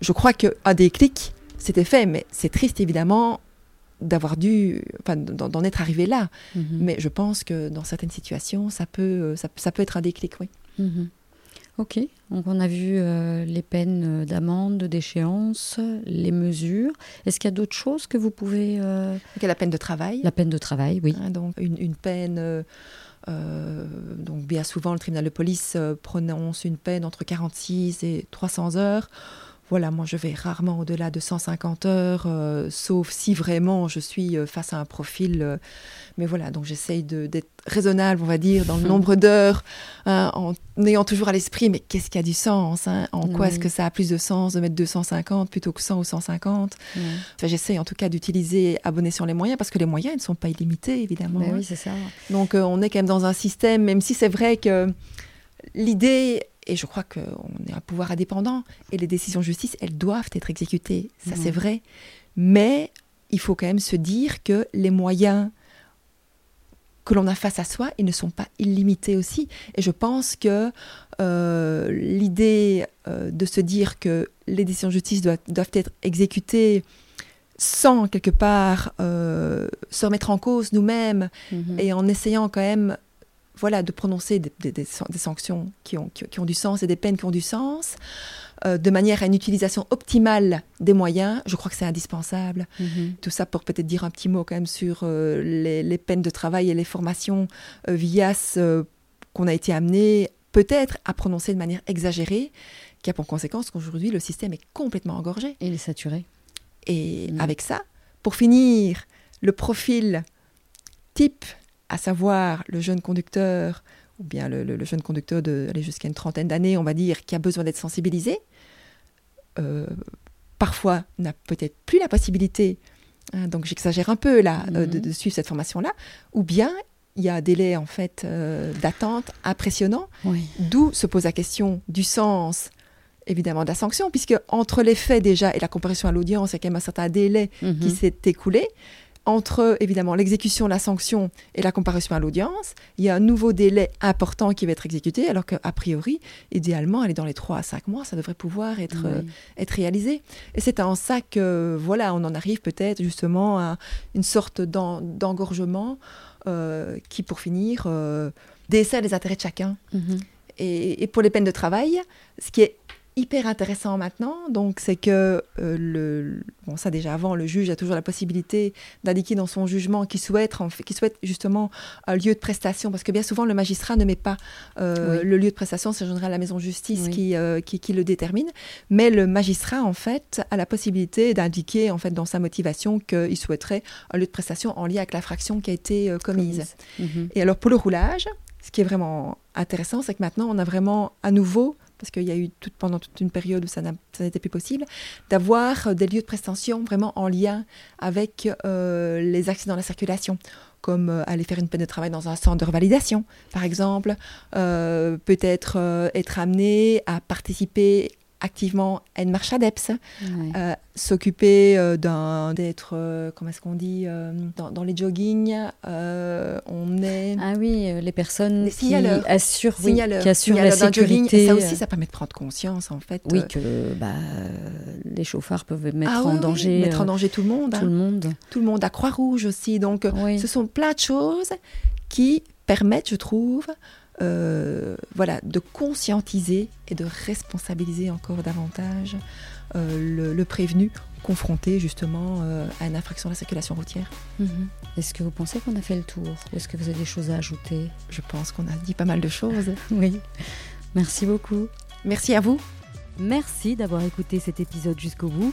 je crois qu'un déclic, c'était fait, mais c'est triste évidemment d'avoir dû, enfin, d'en être arrivé là. Mhm. Mais je pense que dans certaines situations, ça peut, ça, peut être un déclic, oui. Mhm. Ok, donc on a vu euh, les peines d'amende, de déchéance, les mesures. Est-ce qu'il y a d'autres choses que vous pouvez... Euh... la peine de travail. La peine de travail, oui. Hein, donc une, une peine... Euh, euh, donc bien souvent, le tribunal de police prononce une peine entre 46 et 300 heures voilà, moi je vais rarement au-delà de 150 heures, euh, sauf si vraiment je suis euh, face à un profil. Euh, mais voilà, donc j'essaye d'être raisonnable, on va dire, dans le nombre d'heures, hein, en ayant toujours à l'esprit, mais qu'est-ce qui a du sens hein, En quoi est-ce que ça a plus de sens de mettre 250 plutôt que 100 ou 150 J'essaye en tout cas d'utiliser bon escient les moyens, parce que les moyens ne sont pas illimités, évidemment. Ben hein. oui, c'est ça. Donc on est quand même dans un système, même si c'est vrai que l'idée et je crois qu'on est un pouvoir indépendant et les décisions de justice, elles doivent être exécutées. Ça, c'est vrai. Mais il faut quand même se dire que les moyens que l'on a face à soi, ils ne sont pas illimités aussi. Et je pense que euh, l'idée euh, de se dire que les décisions de justice doivent, être exécutées sans quelque part euh, se remettre en cause nous-mêmes mhm. et en essayant quand même voilà, de prononcer des, sanctions qui ont, qui, ont, du sens et des peines qui ont du sens, euh, de manière à une utilisation optimale des moyens, je crois que c'est indispensable. Mhm. Tout ça pour peut-être dire un petit mot quand même sur euh, les, peines de travail et les formations euh, VIAS qu'on a été amené peut-être à prononcer de manière exagérée, qui a pour conséquence qu'aujourd'hui le système est complètement engorgé. Et il est saturé. Et mhm. avec ça, pour finir, le profil type à savoir le jeune conducteur, ou bien le, jeune conducteur de jusqu'à une trentaine d'années, on va dire, qui a besoin d'être sensibilisé, euh, parfois n'a peut-être plus la possibilité Hein, donc j'exagère un peu là euh, de, Mhm. de suivre cette formation-là. Ou bien il y a un délai en fait euh, d'attente impressionnant, Oui. d'où se pose la question du sens évidemment de la sanction, puisque entre les faits déjà et la comparution à l'audience, il y a quand même un certain délai qui Mhm. s'est écoulé. Entre évidemment l'exécution la sanction et la comparution à l'audience, il y a un nouveau délai important qui va être exécuté, alors qu'a priori, idéalement, aller dans les 3 à 5 mois, ça devrait pouvoir être, euh, être réalisé. Et c'est en ça que, voilà, on en arrive peut-être justement à une sorte d'en- d'engorgement euh, qui, pour finir, euh, dessert les intérêts de chacun. Mhm. Et, et pour les peines de travail, ce qui est hyper intéressant maintenant, donc c'est que euh, le, bon ça déjà avant, le juge a toujours la possibilité d'indiquer dans son jugement qu'il souhaite, en fait- qu'il souhaite justement un lieu de prestation, parce que bien souvent le magistrat ne met pas euh, Oui. le lieu de prestation, c'est en général la maison de justice Oui. qui, euh, qui, qui le détermine, mais le magistrat en fait a la possibilité d'indiquer en fait dans sa motivation qu'il souhaiterait un lieu de prestation en lien avec l'infraction qui a été commise. Mhm. Et alors pour le roulage, ce qui est vraiment intéressant, c'est que maintenant on a vraiment à nouveau, parce qu'il y a eu toute, pendant toute une période où ça n'était plus possible, d'avoir euh, des lieux de prestation vraiment en lien avec euh, les accidents de la circulation comme euh, aller faire une peine de travail dans un centre de revalidation, par exemple, peut-être être amené à participer activement à une marche ADEPS, Ouais. euh, s'occuper euh, d'un d'être euh, comment est-ce qu'on dit euh, dans, dans les joggings on est Ah oui, les personnes Les qui assurent, oui, qui assurent la jogging, sécurité. et ça aussi ça permet de prendre conscience en fait Oui, que bah, les chauffards peuvent mettre ah en oui, oui, danger mettre en danger tout le monde hein. tout le monde. tout le monde à Croix-Rouge aussi donc Oui. ce sont plein de choses qui permettent je trouve euh, voilà, de conscientiser et de responsabiliser encore davantage euh, le, le prévenu confronté justement euh, à une infraction de la circulation routière. Mhm. Est-ce que vous pensez qu'on a fait le tour? Ou est-ce que vous avez des choses à ajouter? Je pense qu'on a dit pas mal de choses. Oui. Merci beaucoup. Merci à vous. Merci d'avoir écouté cet épisode jusqu'au bout.